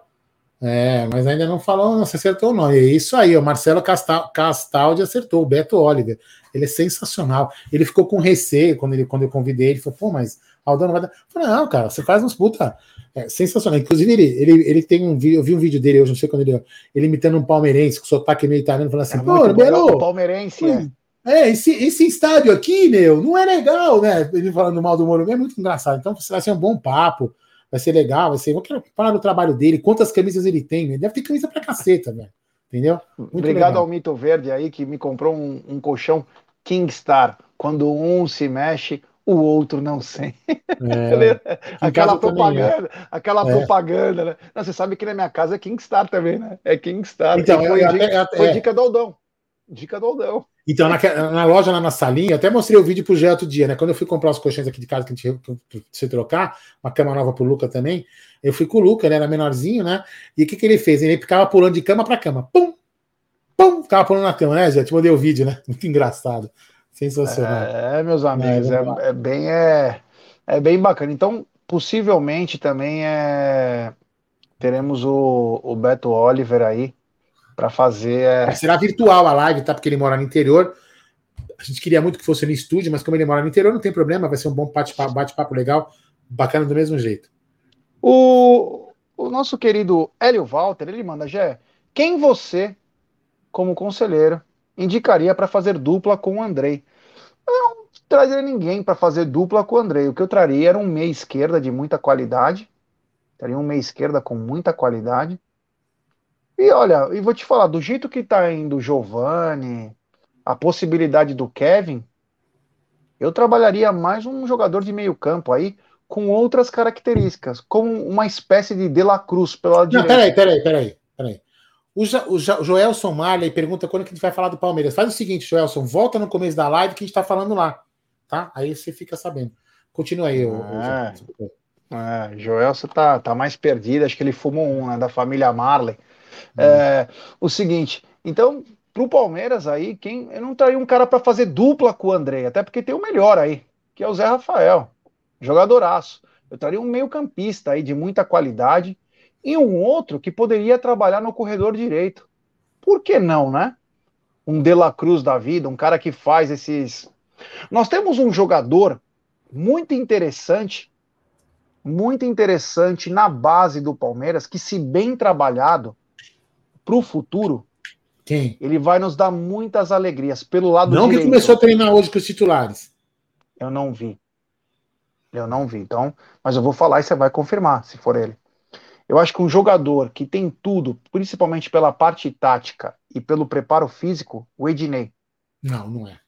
É, mas ainda não falou, não se acertou não. É isso aí, o Marcelo Castal, Castaldi acertou, o Beto Oliver. Ele é sensacional. Ele ficou com receio quando, ele, quando eu convidei ele. Falou, pô, mas Aldão vai dar. Eu falei, não, cara, você faz uns puta. É, sensacional. Inclusive, ele, ele, ele tem um vídeo, eu vi um vídeo dele hoje, não sei quando ele. Ele imitando um palmeirense com sotaque meio italiano, falando assim, é pô. Palmeirense, é. É, esse, esse estádio aqui, meu, não é legal, né? Ele falando mal do Morumbi é muito engraçado. Então, vai ser um bom papo vai ser legal, vai ser. Eu quero falar do trabalho dele, quantas camisas ele tem, ele deve ter camisa pra caceta, velho. Entendeu? Muito Obrigado legal. ao Mito Verde aí que me comprou um, um colchão Kingstar. Quando um se mexe, o outro não sente. É. *laughs* aquela propaganda, é. aquela é. propaganda, né? Não, você sabe que na minha casa é Kingstar também, né? É Kingstar. Então, foi, eu, dica, até, foi é. dica do Aldão. Dica do Aldão. Então, na, na, loja lá na salinha, eu até mostrei o vídeo pro Gé outro dia, né? Quando eu fui comprar os colchões aqui de casa que a gente se trocar, uma cama nova pro Luca também, eu fui com o Luca, ele era menorzinho, né? E o que, que ele fez? Ele ficava pulando de cama para cama. Pum! Pum! Ficava pulando na cama, né, Gé? Te mandei o vídeo, né? *laughs* Muito engraçado. Sensacional. É, meus amigos, é, é, é, bem é, é bem bacana. Então, possivelmente também é teremos o, o Beto Oliver aí para fazer. É... Será virtual a live, tá? Porque ele mora no interior. A gente queria muito que fosse no estúdio, mas como ele mora no interior, não tem problema, vai ser um bom bate-papo bate legal, bacana do mesmo jeito. O, o nosso querido Hélio Walter, ele manda, Jé, quem você, como conselheiro, indicaria para fazer dupla com o Andrei. Eu não traria ninguém para fazer dupla com o Andrei. O que eu traria era um meia esquerda de muita qualidade. Traria um meia esquerda com muita qualidade. E olha, e vou te falar, do jeito que está indo o Giovani, a possibilidade do Kevin, eu trabalharia mais um jogador de meio campo aí com outras características, como uma espécie de De La Cruz pela Não, direita. Peraí, peraí, peraí, O, o Joelson Marley pergunta quando que a gente vai falar do Palmeiras. Faz o seguinte, Joelson, volta no começo da live que a gente está falando lá, tá? Aí você fica sabendo. Continua aí, o, é, o é, Joelson tá, tá mais perdido, acho que ele fumou um, né, da família Marley. Hum. É, o seguinte, então, pro Palmeiras aí, quem eu não traria um cara para fazer dupla com o André, até porque tem o melhor aí, que é o Zé Rafael, jogadoraço. Eu traria um meio-campista aí de muita qualidade, e um outro que poderia trabalhar no corredor direito. Por que não, né? Um De La Cruz da vida, um cara que faz esses. Nós temos um jogador muito interessante, muito interessante na base do Palmeiras, que, se bem trabalhado para o futuro, Quem? ele vai nos dar muitas alegrias pelo lado não direito. Não que começou a treinar hoje com os titulares. Eu não vi. Eu não vi. Então, mas eu vou falar e você vai confirmar se for ele. Eu acho que um jogador que tem tudo, principalmente pela parte tática e pelo preparo físico, o Ednei. Não, não é.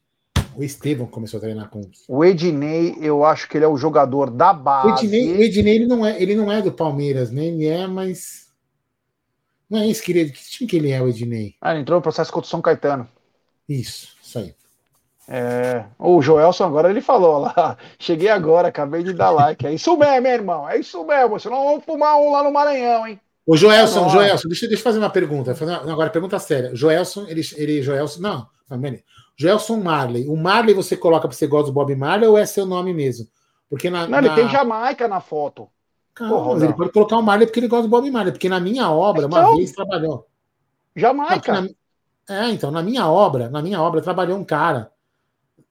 O Estevam começou a treinar com o Ednei, eu acho que ele é o jogador da base. O Ednei, o Ednei ele não é, ele não é do Palmeiras, né? Ele é, mas não é isso que ele, que time que ele é o Ednei? Ah, ele entrou no processo contra o São Caetano. Isso, isso aí. É, o Joelson agora ele falou lá, cheguei agora, acabei de dar like. É isso mesmo, meu irmão, é isso mesmo. Senão vamos fumar um lá no Maranhão, hein? Ô, Joelson, Joelson, deixa, deixa eu fazer uma pergunta. Agora, pergunta séria. Joelson, ele, ele Joelson, não, não, Joelson Marley. O Marley você coloca para você gosta do Bob Marley ou é seu nome mesmo? Porque na, não, na... ele tem Jamaica na foto. Calma, Porra, ele pode colocar o Marley porque ele gosta do Bob Marley. Porque na minha obra, então, uma vez trabalhou. Jamaica. Na... É, então, na minha obra, na minha obra, trabalhou um cara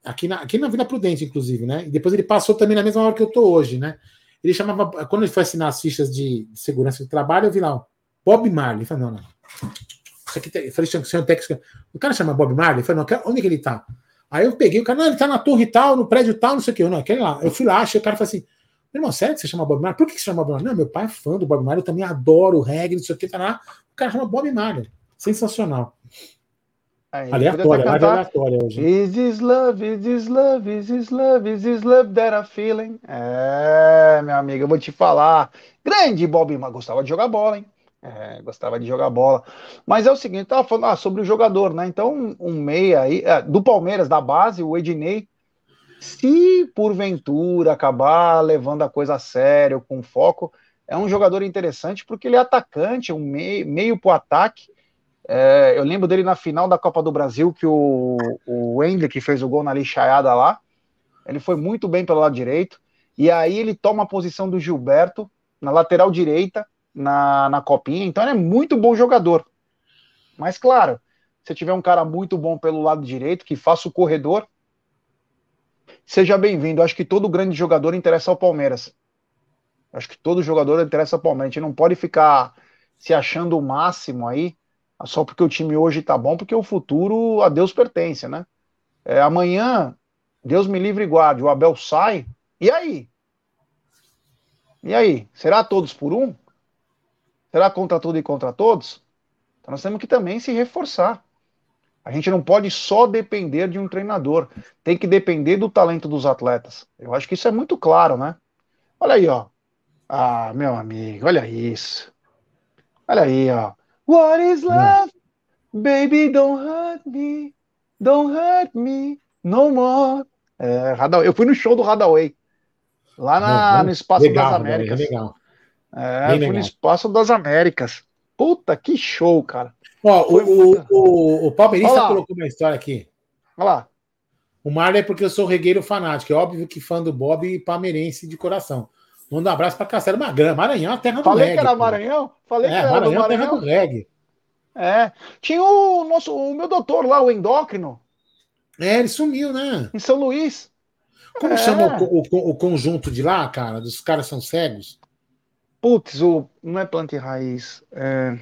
aqui na, aqui na Vila Prudente, inclusive, né? E depois ele passou também na mesma hora que eu tô hoje, né? Ele chamava, quando ele foi assinar as fichas de, de segurança do trabalho, eu vi lá, ó, Bob Marley. Eu falei, não, não. Isso aqui eu falei, senhor técnico, o cara chama Bob Marley? Eu falei, não, onde é que ele tá? Aí eu peguei o cara, não, ele tá na torre tal, no prédio tal, não sei o que. Eu, não, aquele lá. Eu fui lá, achei o cara e falei assim, meu irmão, sério que você chama Bob Marley? Por que você chama Bob Marley? Não, meu pai é fã do Bob Marley, eu também adoro o reggae, não sei o que, tá lá. O cara chama Bob Marley. Sensacional. Aí, aleatória, live aleatória hoje. Is this love, is this love, is this love, is this love that I'm feeling? É, meu amigo, eu vou te falar. Grande Bob, mas gostava de jogar bola, hein? É, gostava de jogar bola. Mas é o seguinte, tava falando ah, sobre o jogador, né? Então, um, um meia aí, é, do Palmeiras, da base, o Ednei, se porventura acabar levando a coisa a sério, com foco, é um jogador interessante porque ele é atacante, um meio, meio pro ataque é, eu lembro dele na final da Copa do Brasil, que o, o Wendel, que fez o gol na lixaiada lá, ele foi muito bem pelo lado direito, e aí ele toma a posição do Gilberto na lateral direita, na, na copinha, então ele é muito bom jogador. Mas claro, se tiver um cara muito bom pelo lado direito, que faça o corredor, seja bem-vindo. Acho que todo grande jogador interessa ao Palmeiras. Acho que todo jogador interessa ao Palmeiras. A gente não pode ficar se achando o máximo aí só porque o time hoje tá bom, porque o futuro a Deus pertence, né? É, amanhã, Deus me livre e guarde, o Abel sai, e aí? E aí? Será todos por um? Será contra tudo e contra todos? Então nós temos que também se reforçar. A gente não pode só depender de um treinador, tem que depender do talento dos atletas. Eu acho que isso é muito claro, né? Olha aí, ó. Ah, meu amigo, olha isso. Olha aí, ó. What is love? Baby, don't hurt me. Don't hurt me no more. É, eu fui no show do Hadaway. Lá na, no Espaço legal, das Américas. Legal. É, fui legal. no Espaço das Américas. Puta, que show, cara. Ó, o, muito... o, o, Palmeirista colocou uma história aqui. Olha lá. O Marlon é porque eu sou regueiro fanático. É óbvio que fã do Bob e palmeirense de coração. Manda um abraço para Castelo Magrão. Maranhão, a terra do Falei reggae. Falei que era Maranhão? Falei é, que era Maranhão, Maranhão. terra do reggae. É. Tinha o nosso, o meu doutor lá, o endócrino. É, ele sumiu, né? Em São Luís. Como é. chama o, o, o, conjunto de lá, cara? Dos caras são cegos? Putz, o, não é planta e raiz. É...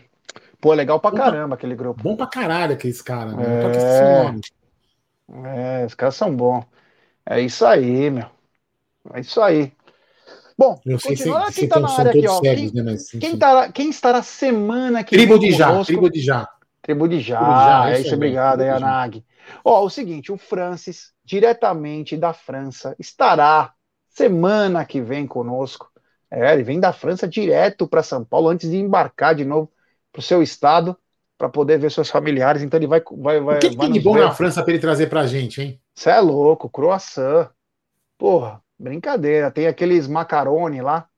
Pô, é legal pra bom caramba pra, aquele grupo. Bom pra caralho aqueles caras, né? É... é, os caras são bons. É isso aí, meu. É isso aí. Bom, continuando, quem tá na área aqui, ó. Cegos, quem, né, mas, quem, tá, quem estará semana que Tribo de Já, Tribo de Já. Tribo de Já, Tribo de já é isso, obrigado aí, Anag. Ó, o seguinte, o Francis, diretamente da França, estará semana que vem conosco. É, ele vem da França direto para São Paulo antes de embarcar de novo para o seu estado para poder ver seus familiares. Então ele vai. vai, vai o que, que vai tem de bom ver. na França para ele trazer para a gente, hein? Você é louco, croissant. Porra, brincadeira. Tem aqueles macarone lá.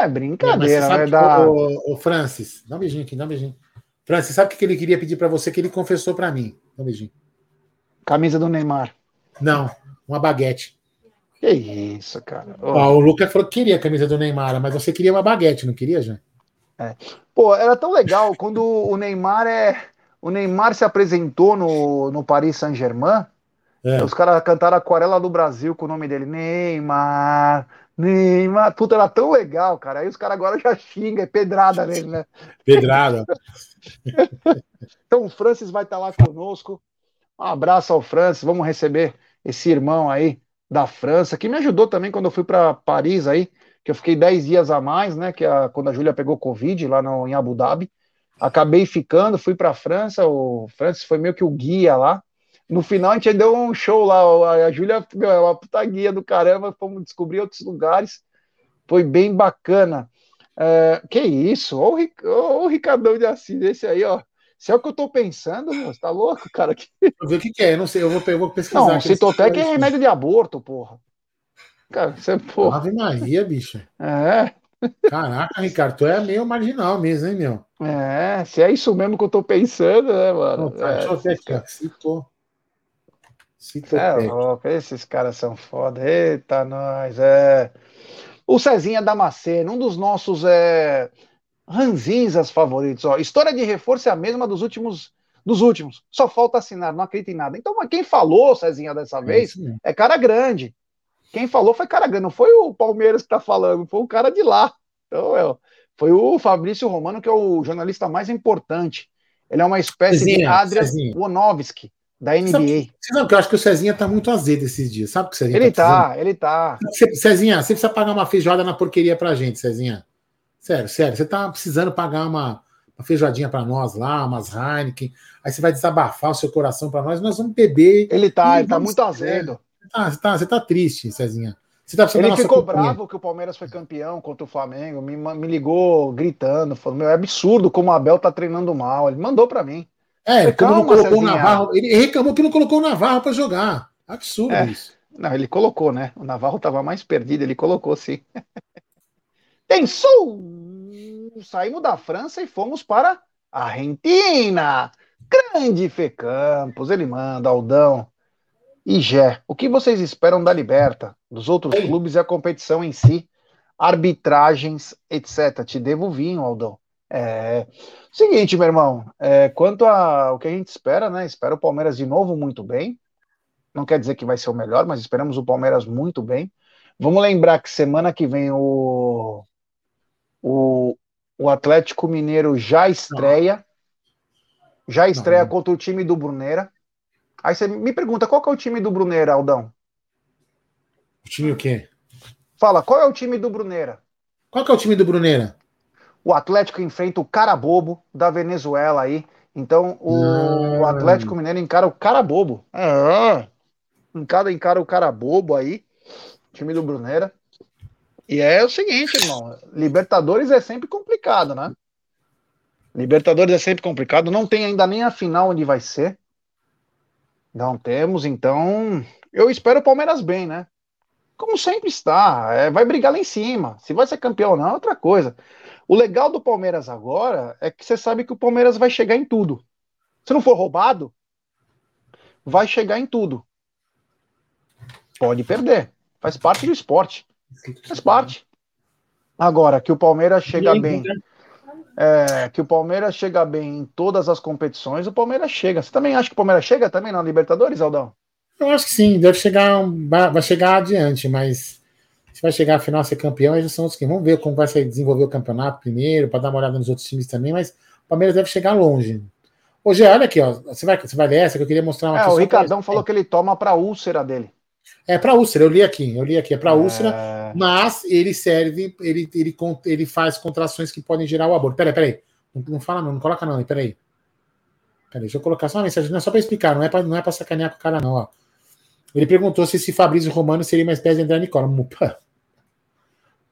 É, brincadeira, é, né? Da... O, o, Francis, dá um beijinho aqui, dá um beijinho. Francis, sabe o que ele queria pedir para você que ele confessou para mim? Dá um beijinho. Camisa do Neymar. Não, uma baguete. Que isso, cara. Ó, o Lucas falou que queria a camisa do Neymar, mas você queria uma baguete, não queria, já? É. Pô, era tão legal quando o Neymar é. O Neymar se apresentou no, no Paris Saint-Germain. É. Os caras cantaram Aquarela do Brasil com o nome dele. Neymar, Neymar. Puta, era tão legal, cara. Aí os caras agora já xingam, é pedrada nele, né? Pedrada. *laughs* então o Francis vai estar lá conosco. Um abraço ao Francis. Vamos receber esse irmão aí da França, que me ajudou também quando eu fui para Paris aí que eu fiquei 10 dias a mais, né? Que a, quando a Júlia pegou Covid lá no, em Abu Dhabi. Acabei ficando, fui para a França, o Francis foi meio que o guia lá. No final a gente deu um show lá, a Júlia é uma puta guia do caramba, fomos descobrir outros lugares. Foi bem bacana. É, que isso? Ô, o, o Ricardão de Assis, esse aí, ó. Se é o que eu tô pensando, você tá louco, cara? Eu ver o que, que, é, eu não sei, eu vou, eu vou pesquisar. Não, Citotec é remédio de aborto, porra. Cara, você, pô. Ave Maria, bicho. É. Caraca, Ricardo, tu é meio marginal mesmo, hein, meu? É, se é isso mesmo que eu tô pensando, né, mano? Não, é, deixa eu ver aqui, ó. Citou. É louco, esses caras são foda. Eita, nós, é. O Cezinha Damasceno, um dos nossos é, ranzinzas favoritos. Ó. História de reforço é a mesma dos últimos dos últimos. Só falta assinar, não acredito em nada. Então, quem falou, Cezinha, dessa é vez, é, é cara grande. Quem falou foi Caragã, não foi o Palmeiras que está falando, foi o cara de lá. Então, é, foi o Fabrício Romano, que é o jornalista mais importante. Ele é uma espécie Cezinha, de Adrian Wonowski, da NBA. Sabe, sabe que eu acho que o Cezinha tá muito azedo esses dias. Sabe que o Cezinha Ele tá, tá ele tá. Cezinha, você precisa pagar uma feijoada na porqueria pra gente, Cezinha. Sério, sério. Você tá precisando pagar uma, uma feijoadinha para nós lá, umas Heineken. Aí você vai desabafar o seu coração para nós. Nós vamos beber. Ele tá, ele tá muito azedo. Ah, você, tá, você tá triste, Cezinha. Você tá Ele ficou bravo que o Palmeiras foi campeão contra o Flamengo, me, me ligou gritando, falou: Meu, é absurdo como o Abel tá treinando mal. Ele mandou para mim. É, ele, Calma, não colocou o Navarro, ele reclamou que não colocou o Navarro para jogar. Absurdo é. isso. Não, ele colocou, né? O Navarro tava mais perdido, ele colocou sim. *laughs* Pensou! Saímos da França e fomos para a Argentina. Grande Fê Campos, ele manda, Aldão. E Gé, o que vocês esperam da Liberta, dos outros Ei. clubes e a competição em si, arbitragens, etc. Te devo vinho, Aldão. É... Seguinte, meu irmão, é, quanto ao que a gente espera, né? Espera o Palmeiras de novo muito bem. Não quer dizer que vai ser o melhor, mas esperamos o Palmeiras muito bem. Vamos lembrar que semana que vem o, o, o Atlético Mineiro já estreia. Já estreia não. contra o time do Brunera. Aí você me pergunta, qual que é o time do Bruneira, Aldão? O time o quê? Fala, qual é o time do Bruneira? Qual que é o time do Bruneira? O Atlético enfrenta o cara bobo da Venezuela aí Então o Ah. Atlético Mineiro encara o cara bobo. Ah, encara, encara o cara bobo aí, time do Brunera. E é o seguinte, irmão, Libertadores é sempre complicado, né? Libertadores é sempre complicado, não tem ainda nem a final onde vai ser. Não temos, então eu espero o Palmeiras bem, né? Como sempre está, é, vai brigar lá em cima. Se vai ser campeão ou não é outra coisa. O legal do Palmeiras agora é que você sabe que o Palmeiras vai chegar em tudo. Se não for roubado, vai chegar em tudo. Pode perder. Faz parte do esporte. Faz parte. Agora, que o Palmeiras chega bem. É, que o Palmeiras chega bem em todas as competições, o Palmeiras chega. Você também acha que o Palmeiras chega também na Libertadores, Aldão? Eu acho que sim, deve chegar, vai vai chegar adiante, mas se vai chegar à final ser campeão, aí já são outros que vamos ver como vai se desenvolver o campeonato primeiro, para dar uma olhada nos outros times também, mas o Palmeiras deve chegar longe. Ô, Gê, olha aqui, ó. Você vai, você vai dessa que eu queria mostrar uma É, o só pra- Ricardão falou que ele toma pra úlcera dele. É para úlcera, eu li aqui, eu li aqui, é para úlcera, É, mas ele serve, ele, ele, ele faz contrações que podem gerar o aborto. Peraí, peraí. Não, não fala não, não coloca não, peraí. Peraí, deixa eu colocar só uma mensagem, não é só para explicar, não é para não é pra sacanear com o cara, não, ó. Ele perguntou se esse Fabrício Romano seria uma espécie de André Nicola.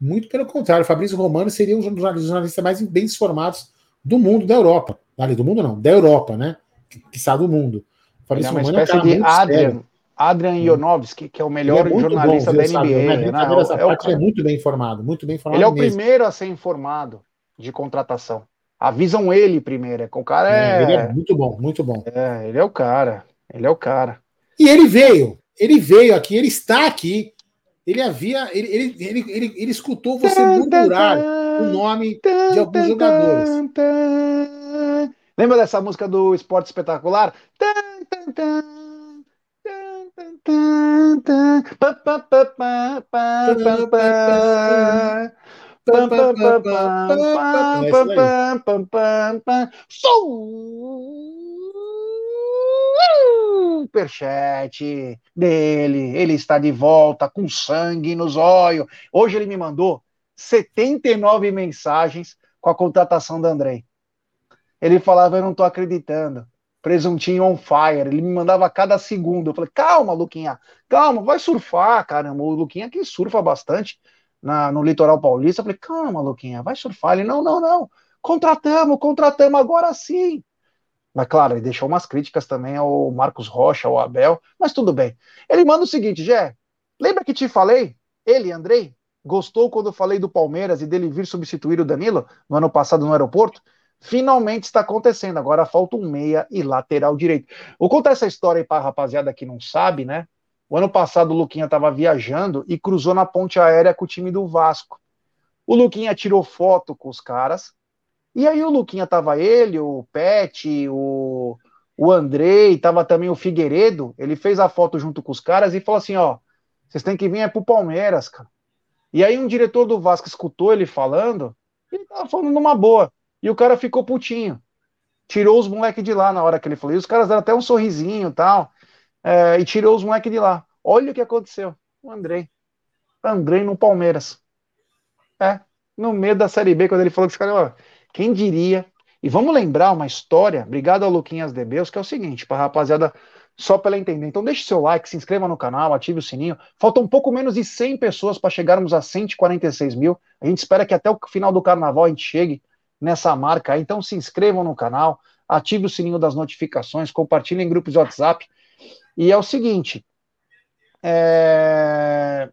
Muito pelo contrário, Fabrício Romano seria um dos jornalistas mais bem informados do mundo, da Europa. Ali, do mundo não, da Europa, né? Que, que está do mundo. O ele é Fabrício uma Romano é um espécie de sério. Adrian, Ionovski, que é o melhor Ele é jornalista bom, da NBA. Né? brincadeiras à É o cara- ele é muito bem informado, muito bem informado Ele é o mesmo. primeiro a ser informado de contratação. Avisam ele primeiro. É o cara É, ele é é. muito bom, muito bom. é, ele é o cara. Ele é o cara. E ele veio, ele veio aqui, ele está aqui. Ele havia, ele, ele, ele, ele, ele escutou você murmurar o nome de alguns jogadores. Lembra dessa música do Esporte Espetacular? Tan, Superchat dele, ele está de volta com sangue nos olhos. Hoje ele me mandou 79 mensagens com a contratação da Andrei. Ele falava, eu não tô acreditando. Presuntinho on fire. Ele me mandava a cada segundo. Eu falei, calma, Luquinha, calma, vai surfar, caramba. O Luquinha que surfa bastante na, no litoral paulista. Eu falei, calma, Luquinha, vai surfar. Ele, não, não, não. Contratamos, contratamos agora sim. Mas claro, ele deixou umas críticas também ao Marcos Rocha, ao Abel, mas tudo bem. Ele manda o seguinte, Jé, lembra que te falei? Ele, Andrei, gostou quando eu falei do Palmeiras e dele vir substituir o Danilo no ano passado no aeroporto? Finalmente está acontecendo. Agora falta um meia e lateral direito. Vou contar essa história aí para a rapaziada que não sabe, né? O ano passado o Luquinha estava viajando e cruzou na ponte aérea com o time do Vasco. O Luquinha tirou foto com os caras. E aí o Luquinha tava ele, o Pet, o, o Andrei, tava também o Figueiredo. Ele fez a foto junto com os caras e falou assim: ó, vocês têm que vir é pro Palmeiras, cara. E aí um diretor do Vasco escutou ele falando, ele tava falando numa boa. E o cara ficou putinho. Tirou os moleques de lá na hora que ele falou. E os caras deram até um sorrisinho tal. é, e tirou os moleques de lá. Olha o que aconteceu. O Andrei. Andrei no Palmeiras. É, no meio da Série B, quando ele falou que os caras, quem diria? E vamos lembrar uma história, obrigado ao Luquinhas Debeus, que é o seguinte, para rapaziada, só para ela entender. Então deixe seu like, se inscreva no canal, ative o sininho. Faltam um pouco menos de 100 pessoas para chegarmos a 146 mil. A gente espera que até o final do carnaval a gente chegue nessa marca. Então se inscrevam no canal, ative o sininho das notificações, compartilhem em grupos de WhatsApp. E é o seguinte, é,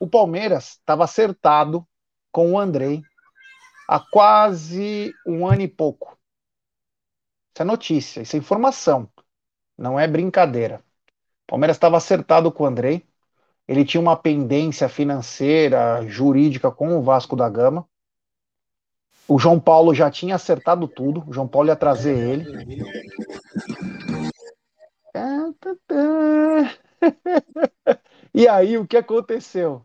o Palmeiras estava acertado com o Andrei há quase um ano e pouco. Isso é notícia, isso é informação, não é brincadeira. Palmeiras estava acertado com o Andrei, ele tinha uma pendência financeira, jurídica com o Vasco da Gama. O João Paulo já tinha acertado tudo, o João Paulo ia trazer ele. *laughs* E aí, o que aconteceu?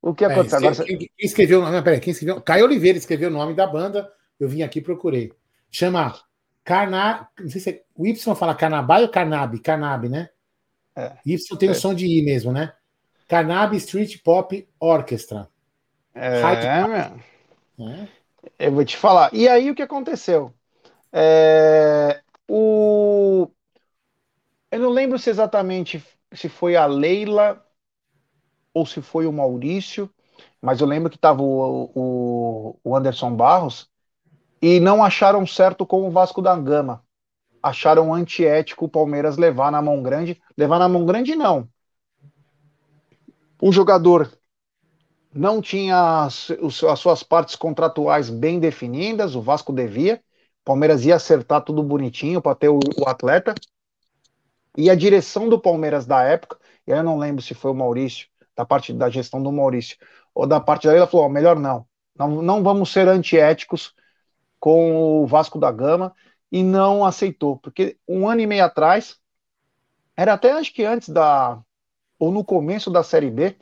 O que É, aconteceu? Agora, quem, quem escreveu, não, peraí, quem escreveu? Caio Oliveira escreveu o nome da banda. Eu vim aqui e procurei. Chama Carna, não sei se é, o Y fala Carnabai ou Carnabi, Carnabi, né? É. Y tem É. o som de I mesmo, né? Carnabi Street Pop Orchestra. é, meu, né? eu vou te falar. E aí, o que aconteceu? É, o... Eu não lembro se exatamente se foi a Leila ou se foi o Maurício, mas eu lembro que estava o, o, o Anderson Barros e não acharam certo com o Vasco da Gama. Acharam antiético o Palmeiras levar na mão grande. Levar na mão grande, não. O jogador não tinha as, as suas partes contratuais bem definidas, o Vasco devia. Palmeiras ia acertar tudo bonitinho para ter o, o, atleta. E a direção do Palmeiras da época, eu não lembro se foi o Maurício, da parte da gestão do Maurício, ou da parte da ela falou: oh, melhor não. não. Não vamos ser antiéticos com o Vasco da Gama e não aceitou, porque um ano e meio atrás, era até acho que antes da, ou no começo da Série B,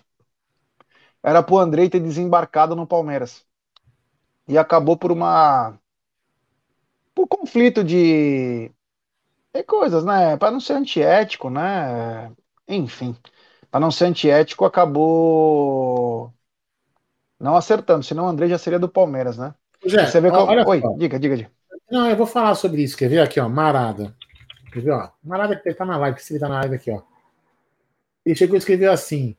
era para o Andrei ter desembarcado no Palmeiras. E acabou por uma. por conflito de. de coisas, né? Para não ser antiético, né? Enfim. Para não ser antiético, acabou não acertando, senão o André já seria do Palmeiras, né? Você vê qual... Oi, diga, diga, diga. Não, eu vou falar sobre isso. Quer ver aqui, ó? Marada. Quer ver, ó? Marada que tá na live, que se ele tá na live aqui, ó. Ele chegou e escreveu assim: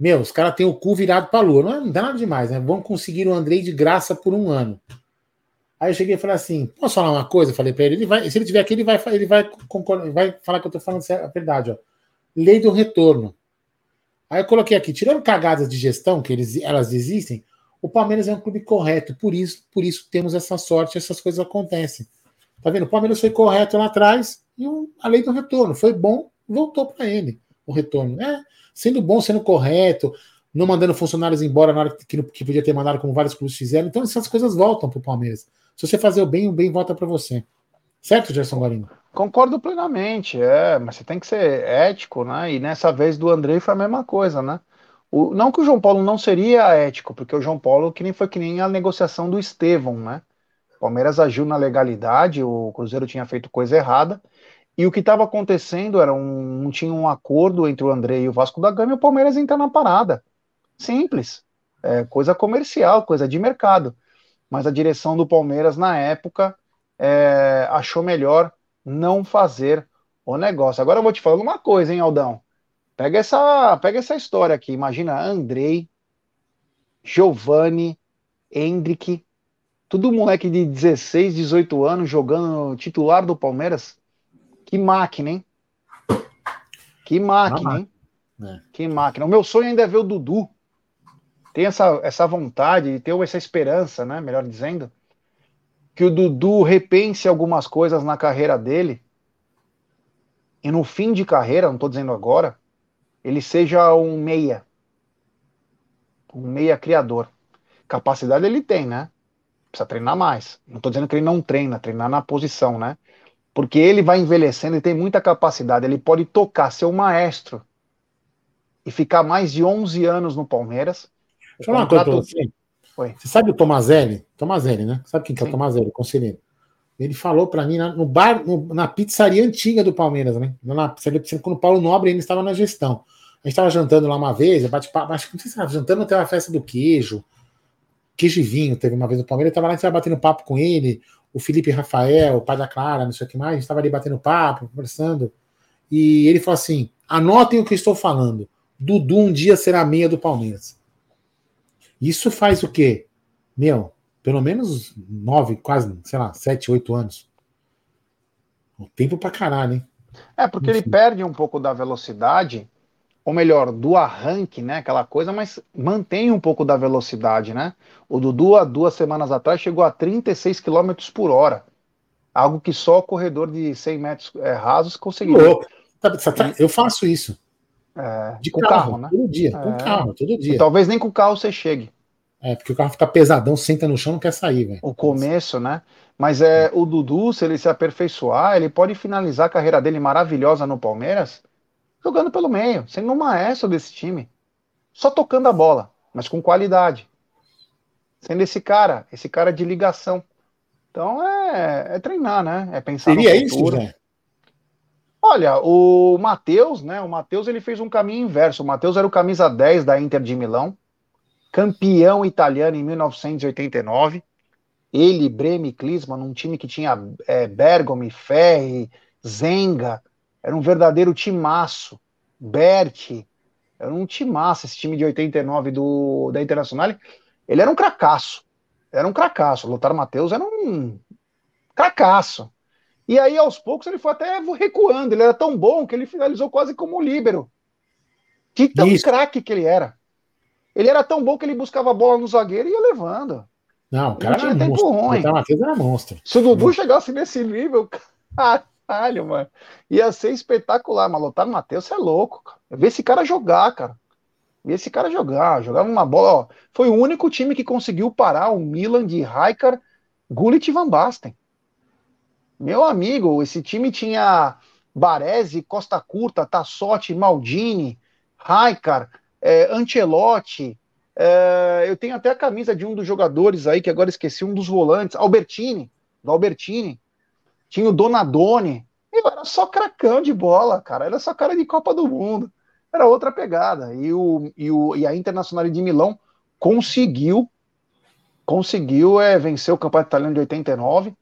meu, os caras têm o cu virado pra lua. Não, não dá nada demais, né? Vão conseguir o Andrei de graça por um ano. Aí eu cheguei e falei assim: posso falar uma coisa? falei pra ele, ele vai, se ele tiver aqui, ele vai, ele vai, concordar, vai falar que eu tô falando a verdade, ó. Lei do retorno. Aí eu coloquei aqui, tirando cagadas de gestão, que eles, elas existem, o Palmeiras é um clube correto, por isso, por isso temos essa sorte, essas coisas acontecem. Tá vendo? O Palmeiras foi correto lá atrás e a lei do retorno foi bom, voltou para ele o retorno. É, sendo bom, sendo correto, não mandando funcionários embora na hora que, que podia ter mandado, como vários clubes fizeram. Então essas coisas voltam para o Palmeiras. Se você fazer o bem, o bem volta para você. Certo, Gerson Guarino? Concordo plenamente, é, mas você tem que ser ético, né? E nessa vez do Andrei foi a mesma coisa, né? O, não que o João Paulo não seria ético, porque o João Paulo que nem foi que nem a negociação do Estevão, né? O Palmeiras agiu na legalidade, o Cruzeiro tinha feito coisa errada, e o que estava acontecendo era um, tinha um acordo entre o André e o Vasco da Gama e o Palmeiras entra na parada. Simples. É, coisa comercial, coisa de mercado. Mas a direção do Palmeiras, na época, é, achou melhor não fazer o negócio. Agora eu vou te falar uma coisa, hein, Aldão? Pega essa, pega essa história aqui. Imagina Andrei, Giovanni, Hendrick, tudo moleque de 16, 18 anos jogando titular do Palmeiras. Que máquina, hein? Que máquina, hein? É. Que máquina. O meu sonho ainda é ver o Dudu. Tem essa, essa vontade, ter essa esperança, né? Melhor dizendo, que o Dudu repense algumas coisas na carreira dele e no fim de carreira, não estou dizendo agora, ele seja um meia. Um meia criador. Capacidade ele tem, né? Precisa treinar mais. Não estou dizendo que ele não treina, treinar na posição, né? Porque ele vai envelhecendo e tem muita capacidade. Ele pode tocar, ser o maestro e ficar mais de 11 anos no Palmeiras. Deixa eu falar uma coisa você. Oi. Você sabe o Tomazelli? Tomazelli, né? Sabe quem que é o Tomazelli, o conselheiro? Ele falou para mim no bar, no, na pizzaria antiga do Palmeiras, né? Na, quando o Paulo Nobre ainda estava na gestão. A gente estava jantando lá uma vez, bate acho que não sei se estava jantando até a festa do queijo. Queijo e vinho teve uma vez no Palmeiras, estava lá, a gente batendo papo com ele o Felipe Rafael, o pai da Clara, não sei o que mais, a gente estava ali batendo papo, conversando, e ele falou assim: anotem o que eu estou falando. Dudu um dia será meia do Palmeiras. Isso faz o quê? Meu, pelo menos nove, quase, sei lá, sete, oito anos. O tempo pra caralho, hein? É, porque ele perde um pouco da velocidade, ou melhor, do arranque, né? Aquela coisa, mas mantém um pouco da velocidade, né? O Dudu, há duas semanas atrás, chegou a 36 km por hora. Algo que só o corredor de 100 metros é, rasos conseguiu. Eu faço isso. É, de carro, carro, né? Todo dia, é, com carro, todo dia. E talvez nem com o carro você chegue. É, porque o carro fica pesadão, senta no chão, não quer sair, velho. O começo, né? Mas é, o Dudu, se ele se aperfeiçoar, ele pode finalizar a carreira dele maravilhosa no Palmeiras jogando pelo meio, sendo um maestro desse time. Só tocando a bola, mas com qualidade sendo esse cara, esse cara de ligação. Então é, é treinar, né? É pensar Seria no futuro. isso, Zé? Olha, o Matheus, né? O Matheus ele fez um caminho inverso. O Matheus era o camisa 10 da Inter de Milão, campeão italiano em 1989. ele, Breme, Klinsmann, num time que tinha é, Bergomi, Ferri, Zenga, era um verdadeiro timaço. Berti, era um timaço esse time de 89 do, da Internacional. Ele era um cracaço. Era um cracaço. O Lothar Matheus era um cracaço. E aí, aos poucos, ele foi até recuando. Ele era tão bom que ele finalizou quase como um líbero. Que tão craque que ele era. Ele era tão bom que ele buscava a bola no zagueiro e ia levando. Não, o cara não era monstro. Ruim. O Matheus era monstro. Se o Dudu chegasse nesse nível, *laughs* caralho, mano, ia ser espetacular. Mas Lothar Matheus, é louco, cara. Ver esse cara jogar, cara. Ver esse cara jogar. Jogava uma bola, ó. Foi o único time que conseguiu parar o Milan de Raikar, Gullit e Van Basten. Meu amigo, esse time tinha Baresi, Costa Curta, Tassotti, Maldini, Raikar, é, Ancelotti, é, eu tenho até a camisa de um dos jogadores aí, que agora esqueci, um dos volantes, Albertini, do Albertini. Tinha o Donadoni. era só cracão de bola, cara. Era só cara de Copa do Mundo. Era outra pegada. E, o, e, o, e a Internacional de Milão conseguiu conseguiu é, vencer o campeonato italiano de 89.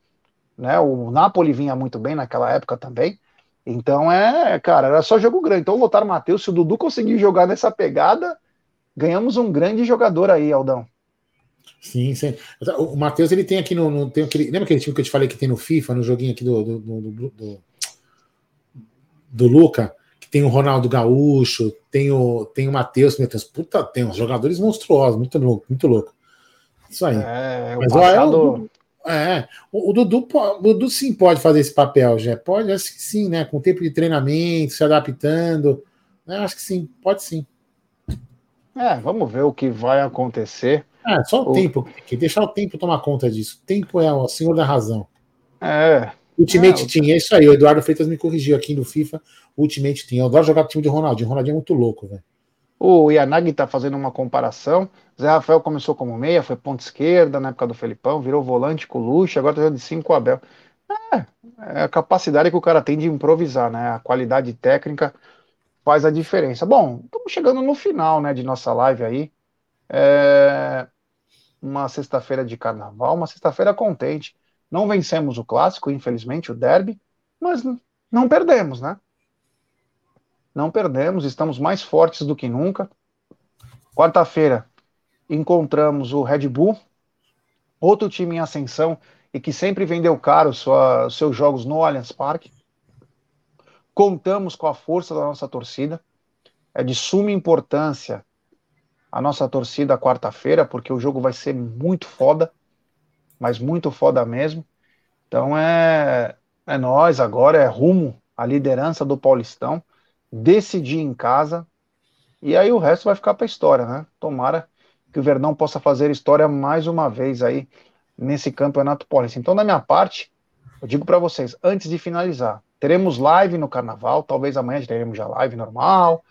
Né? O Napoli vinha muito bem naquela época também. Então é, cara, era só jogo grande. Então o Lothar Matheus, se o Dudu conseguir jogar nessa pegada, ganhamos um grande jogador aí, Aldão. Sim, sim. O Matheus, ele tem aqui no, no. tem aquele, lembra aquele time que eu te falei que tem no FIFA, no joguinho aqui do, do, do, do, do Luca? Que tem o Ronaldo Gaúcho, tem o, tem o Matheus, meu Deus, puta, tem uns jogadores monstruosos, muito louco, muito louco. Isso aí. É, Mas, passado... é, é, o, o, Dudu, o Dudu sim pode fazer esse papel, já pode, acho que sim, né? Com tempo de treinamento, se adaptando. Né? Acho que sim, pode sim. É, vamos ver o que vai acontecer. É, só o, o... tempo, que deixar o tempo tomar conta disso. O tempo é o senhor da razão. É. Ultimate é, Team, é isso aí. O Eduardo Freitas me corrigiu aqui no FIFA. Ultimate Team. Eu adoro jogar time de Ronaldinho. O Ronaldinho é muito louco, velho. O Yanagi tá fazendo uma comparação. Zé Rafael começou como meia, foi ponta esquerda na época do Felipão, virou volante com o Luxo, agora tá jogando de 5 com o Abel. É, é a capacidade que o cara tem de improvisar, né? A qualidade técnica faz a diferença. Bom, estamos chegando no final né, de nossa live aí. É uma sexta-feira de carnaval, uma sexta-feira contente. Não vencemos o clássico, infelizmente, o derby, mas não perdemos, né? Não perdemos, estamos mais fortes do que nunca. Quarta-feira encontramos o Red Bull, outro time em ascensão e que sempre vendeu caro sua, seus jogos no Allianz Parque. Contamos com a força da nossa torcida. É de suma importância a nossa torcida quarta-feira, porque o jogo vai ser muito foda, mas muito foda mesmo. Então é, é nós agora, é rumo à liderança do Paulistão, decidir em casa, e aí o resto vai ficar para a história, né? Tomara que o Verdão possa fazer história mais uma vez aí nesse campeonato paulista. Então, da minha parte, eu digo para vocês, antes de finalizar, Teremos live no carnaval, talvez amanhã teremos já live normal.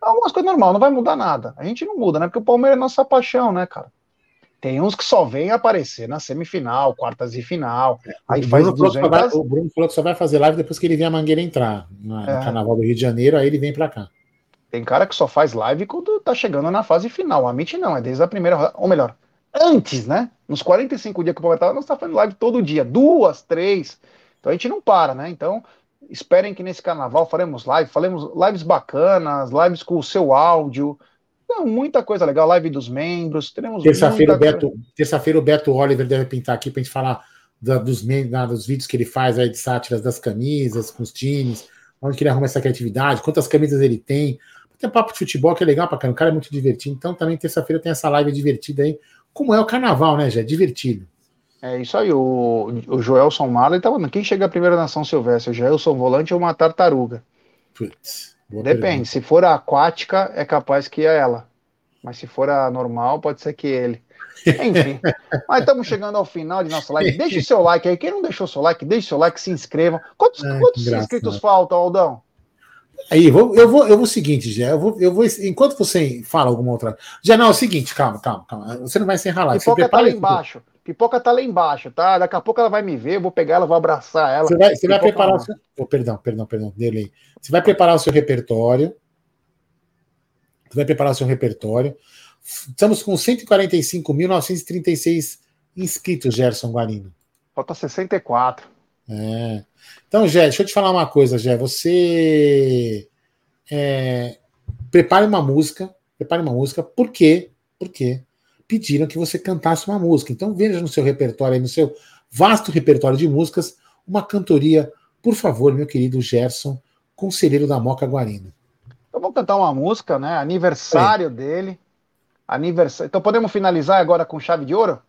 Algumas coisas normal, não vai mudar nada. A gente não muda, né? Porque o Palmeiras é nossa paixão, né, cara? Tem uns que só vêm aparecer na semifinal, quartas de final. É, aí o, faz Bruno 200... vai, o Bruno falou que só vai fazer live depois que ele vê a Mangueira entrar no é. Carnaval do Rio de Janeiro, aí ele vem pra cá. Tem cara que só faz live quando tá chegando na fase final. A Amit não, é desde a primeira rodada. Ou melhor, antes, né? Nos 45 dias que o Palmeiras tava, nós tá fazendo live todo dia, duas, três. Então a gente não para, né? Então Esperem que nesse carnaval faremos live, faremos lives bacanas, lives com o seu áudio. Não, muita coisa legal, live dos membros. Teremos terça-feira o Beto, terça-feira o Beto Oliver deve pintar aqui para a gente falar da, dos, da, dos vídeos que ele faz aí de sátiras das camisas, com os times, onde que ele arruma essa criatividade, quantas camisas ele tem. Tem papo de futebol que é legal para caramba, o cara é muito divertido. Então também terça-feira tem essa live divertida aí, como é o carnaval, né, já divertido. É isso aí, o, o Joelson Marley tá falando. Quem chega primeiro na São Silvestre, o Joelson Volante ou uma tartaruga? Putz, Depende, pergunta. se for a aquática, é capaz que é ela. Mas se for a normal, pode ser que ele. Enfim, *laughs* mas estamos chegando ao final de nossa live. Deixe o seu like aí. Quem não deixou seu like, deixe seu like, se inscreva. Quantos, Ai, quantos inscritos faltam, Aldão? Aí, eu vou, eu vou, eu vou seguinte, já. Eu vou, eu vou, enquanto você fala alguma outra. Já não, é o seguinte, calma, calma, calma. Você não vai encerrar lá. Pipoca tá lá embaixo. Pipoca tá lá embaixo, tá? Daqui a pouco ela vai me ver, eu vou pegar ela, vou abraçar ela. Você vai, você vai preparar o seu. Oh, perdão, perdão, perdão, delay. Você vai preparar o seu repertório. Você vai preparar o seu repertório. Estamos com 145.936 inscritos, Gerson Guarino? Falta 64. É. Então, Gé, deixa eu te falar uma coisa, Gé. Você é, prepare uma música, prepare uma música, por quê? Porque pediram que você cantasse uma música. Então veja no seu repertório, no seu vasto repertório de músicas, uma cantoria, por favor, meu querido Gerson, conselheiro da Moca Guarino. Eu vou cantar uma música, né? Aniversário dele. Aniversário. Então podemos finalizar agora com chave de ouro?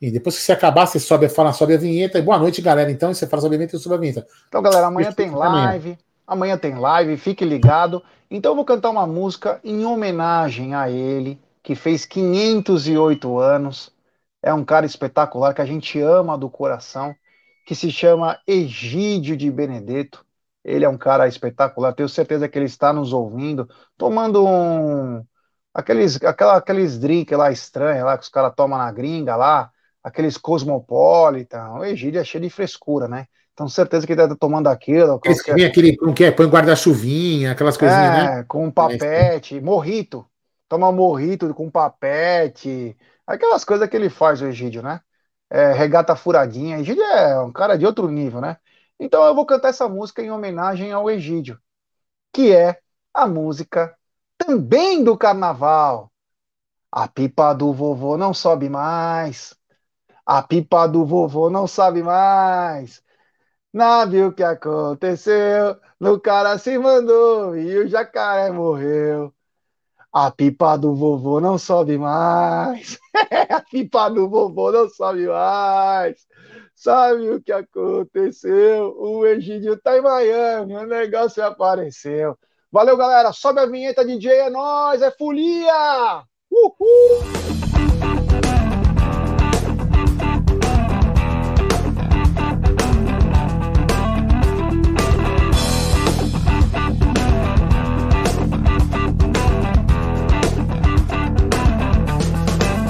E depois que você acabar, você sobe, fala, sobe a vinheta. E boa noite, galera. Então, você fala sobre a vinheta e sobe a vinheta. Então, galera, amanhã tem live. Amanhã tem live, fique ligado. Então, eu vou cantar uma música em homenagem a ele, que fez 508 anos. É um cara espetacular que a gente ama do coração, que se chama Egídio de Benedetto. Ele é um cara espetacular. Tenho certeza que ele está nos ouvindo, tomando um aqueles aquela, aqueles drinks lá estranhos lá que os caras tomam na gringa lá, aqueles cosmopolitan. O Egídio é cheio de frescura, né? Então, certeza que ele está tomando aquilo. Qualquer... Qualquer... aquele, como que é? Põe guarda-chuvinha, aquelas coisinhas, é, né? com papete, morrito. Toma morrito com papete. Aquelas coisas que ele faz, o Egídio, né? É, regata furadinha. Egídio é um cara de outro nível, né? Então eu vou cantar essa música em homenagem ao Egídio, que é a música também do carnaval. A pipa do vovô não sobe mais. A pipa do vovô não sabe mais. Nave o que aconteceu, no cara se mandou e o jacaré morreu. A pipa do vovô não sobe mais. *laughs* a pipa do vovô não sobe mais. Sabe o que aconteceu? O Egídio tá em Miami, o negócio apareceu. Valeu, galera. Sobe a vinheta, DJ. É nóis, é folia! Uhul!